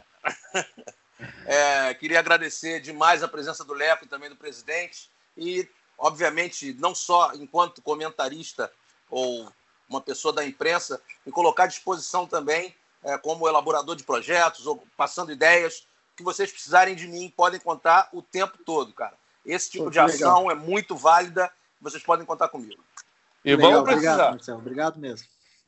Speaker 3: (laughs) é, queria agradecer demais a presença do Leco e também do presidente. E, obviamente, não só enquanto comentarista ou uma pessoa da imprensa, me colocar à disposição também é, como elaborador de projetos ou passando ideias. que vocês precisarem de mim, podem contar o tempo todo, cara. Esse tipo Pô, de ação legal. é muito válida. Vocês podem contar comigo.
Speaker 2: E legal, vamos precisar. Obrigado, Marcelo. Obrigado mesmo.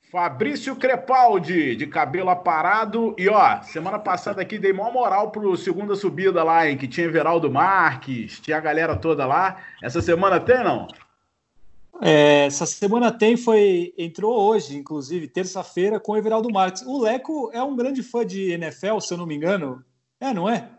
Speaker 1: Fabrício Crepaldi, de cabelo aparado. E ó, semana passada aqui dei maior moral pro segunda subida lá, em que tinha Everaldo Marques, tinha a galera toda lá. Essa semana tem, não?
Speaker 4: É, essa semana tem, foi entrou hoje, inclusive, terça-feira, com o Everaldo Marques. O Leco é um grande fã de NFL, se eu não me engano. É, não é?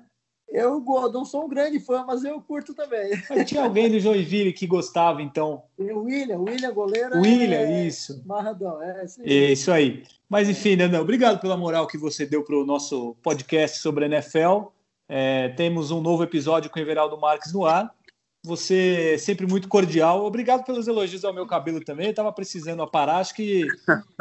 Speaker 2: Eu não sou um grande fã, mas eu curto também.
Speaker 4: Mas tinha alguém do Joinville que gostava, então.
Speaker 2: O William, William goleiro.
Speaker 4: William, é... isso.
Speaker 2: Marradão, é
Speaker 4: isso aí. Isso aí. Mas enfim, Nandão, obrigado pela moral que você deu para o nosso podcast sobre a NFL. É, temos um novo episódio com o Everaldo Marques no ar. Você é sempre muito cordial. Obrigado pelos elogios ao meu cabelo também. Estava precisando aparar, acho que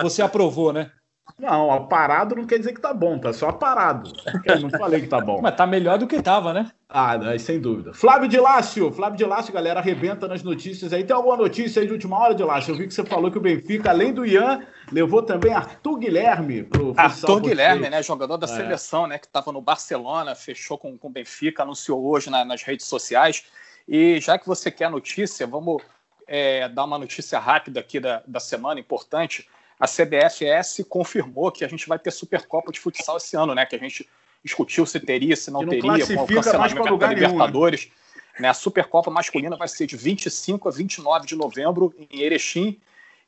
Speaker 4: você aprovou, né?
Speaker 1: Não, aparado não quer dizer que tá bom, tá só parado. Eu não falei que tá bom. (laughs)
Speaker 4: Mas tá melhor do que tava, né?
Speaker 1: Ah, sem dúvida. Flávio de Lácio, Flávio de Lácio, galera, arrebenta nas notícias aí. Tem alguma notícia aí de última hora de Lácio? Eu vi que você falou que o Benfica, além do Ian, levou também Arthur Guilherme pro
Speaker 6: Arthur Guilherme, né? Jogador da é. seleção, né? Que tava no Barcelona, fechou com o Benfica, anunciou hoje na, nas redes sociais. E já que você quer a notícia, vamos é, dar uma notícia rápida aqui da, da semana, importante a CBFS confirmou que a gente vai ter Supercopa de futsal esse ano, né? Que a gente discutiu se teria, se não, não teria, com o cancelamento da Libertadores. Nenhum, né? né? A Supercopa masculina vai ser de 25 a 29 de novembro em Erechim.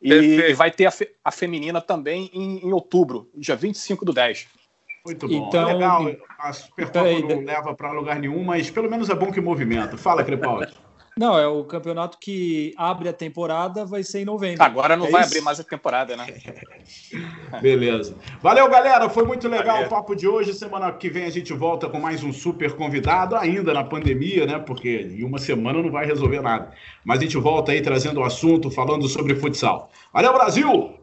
Speaker 6: E, e vai ter a, fe, a feminina também em, em, outubro, dia 25 do 10.
Speaker 1: Muito bom. Então, é legal. A Supercopa aí, não leva para lugar nenhum, mas pelo menos é bom que movimento. Fala, Crepaldi. (laughs)
Speaker 4: Não, é o campeonato que abre a temporada, vai ser em novembro.
Speaker 6: Agora não é vai isso? abrir mais a temporada, né? (laughs)
Speaker 1: Beleza. Valeu, galera. Foi muito legal Valeu. o papo de hoje. Semana que vem a gente volta com mais um super convidado, ainda na pandemia, né? Porque em uma semana não vai resolver nada. Mas a gente volta aí trazendo o assunto, falando sobre futsal. Valeu, Brasil!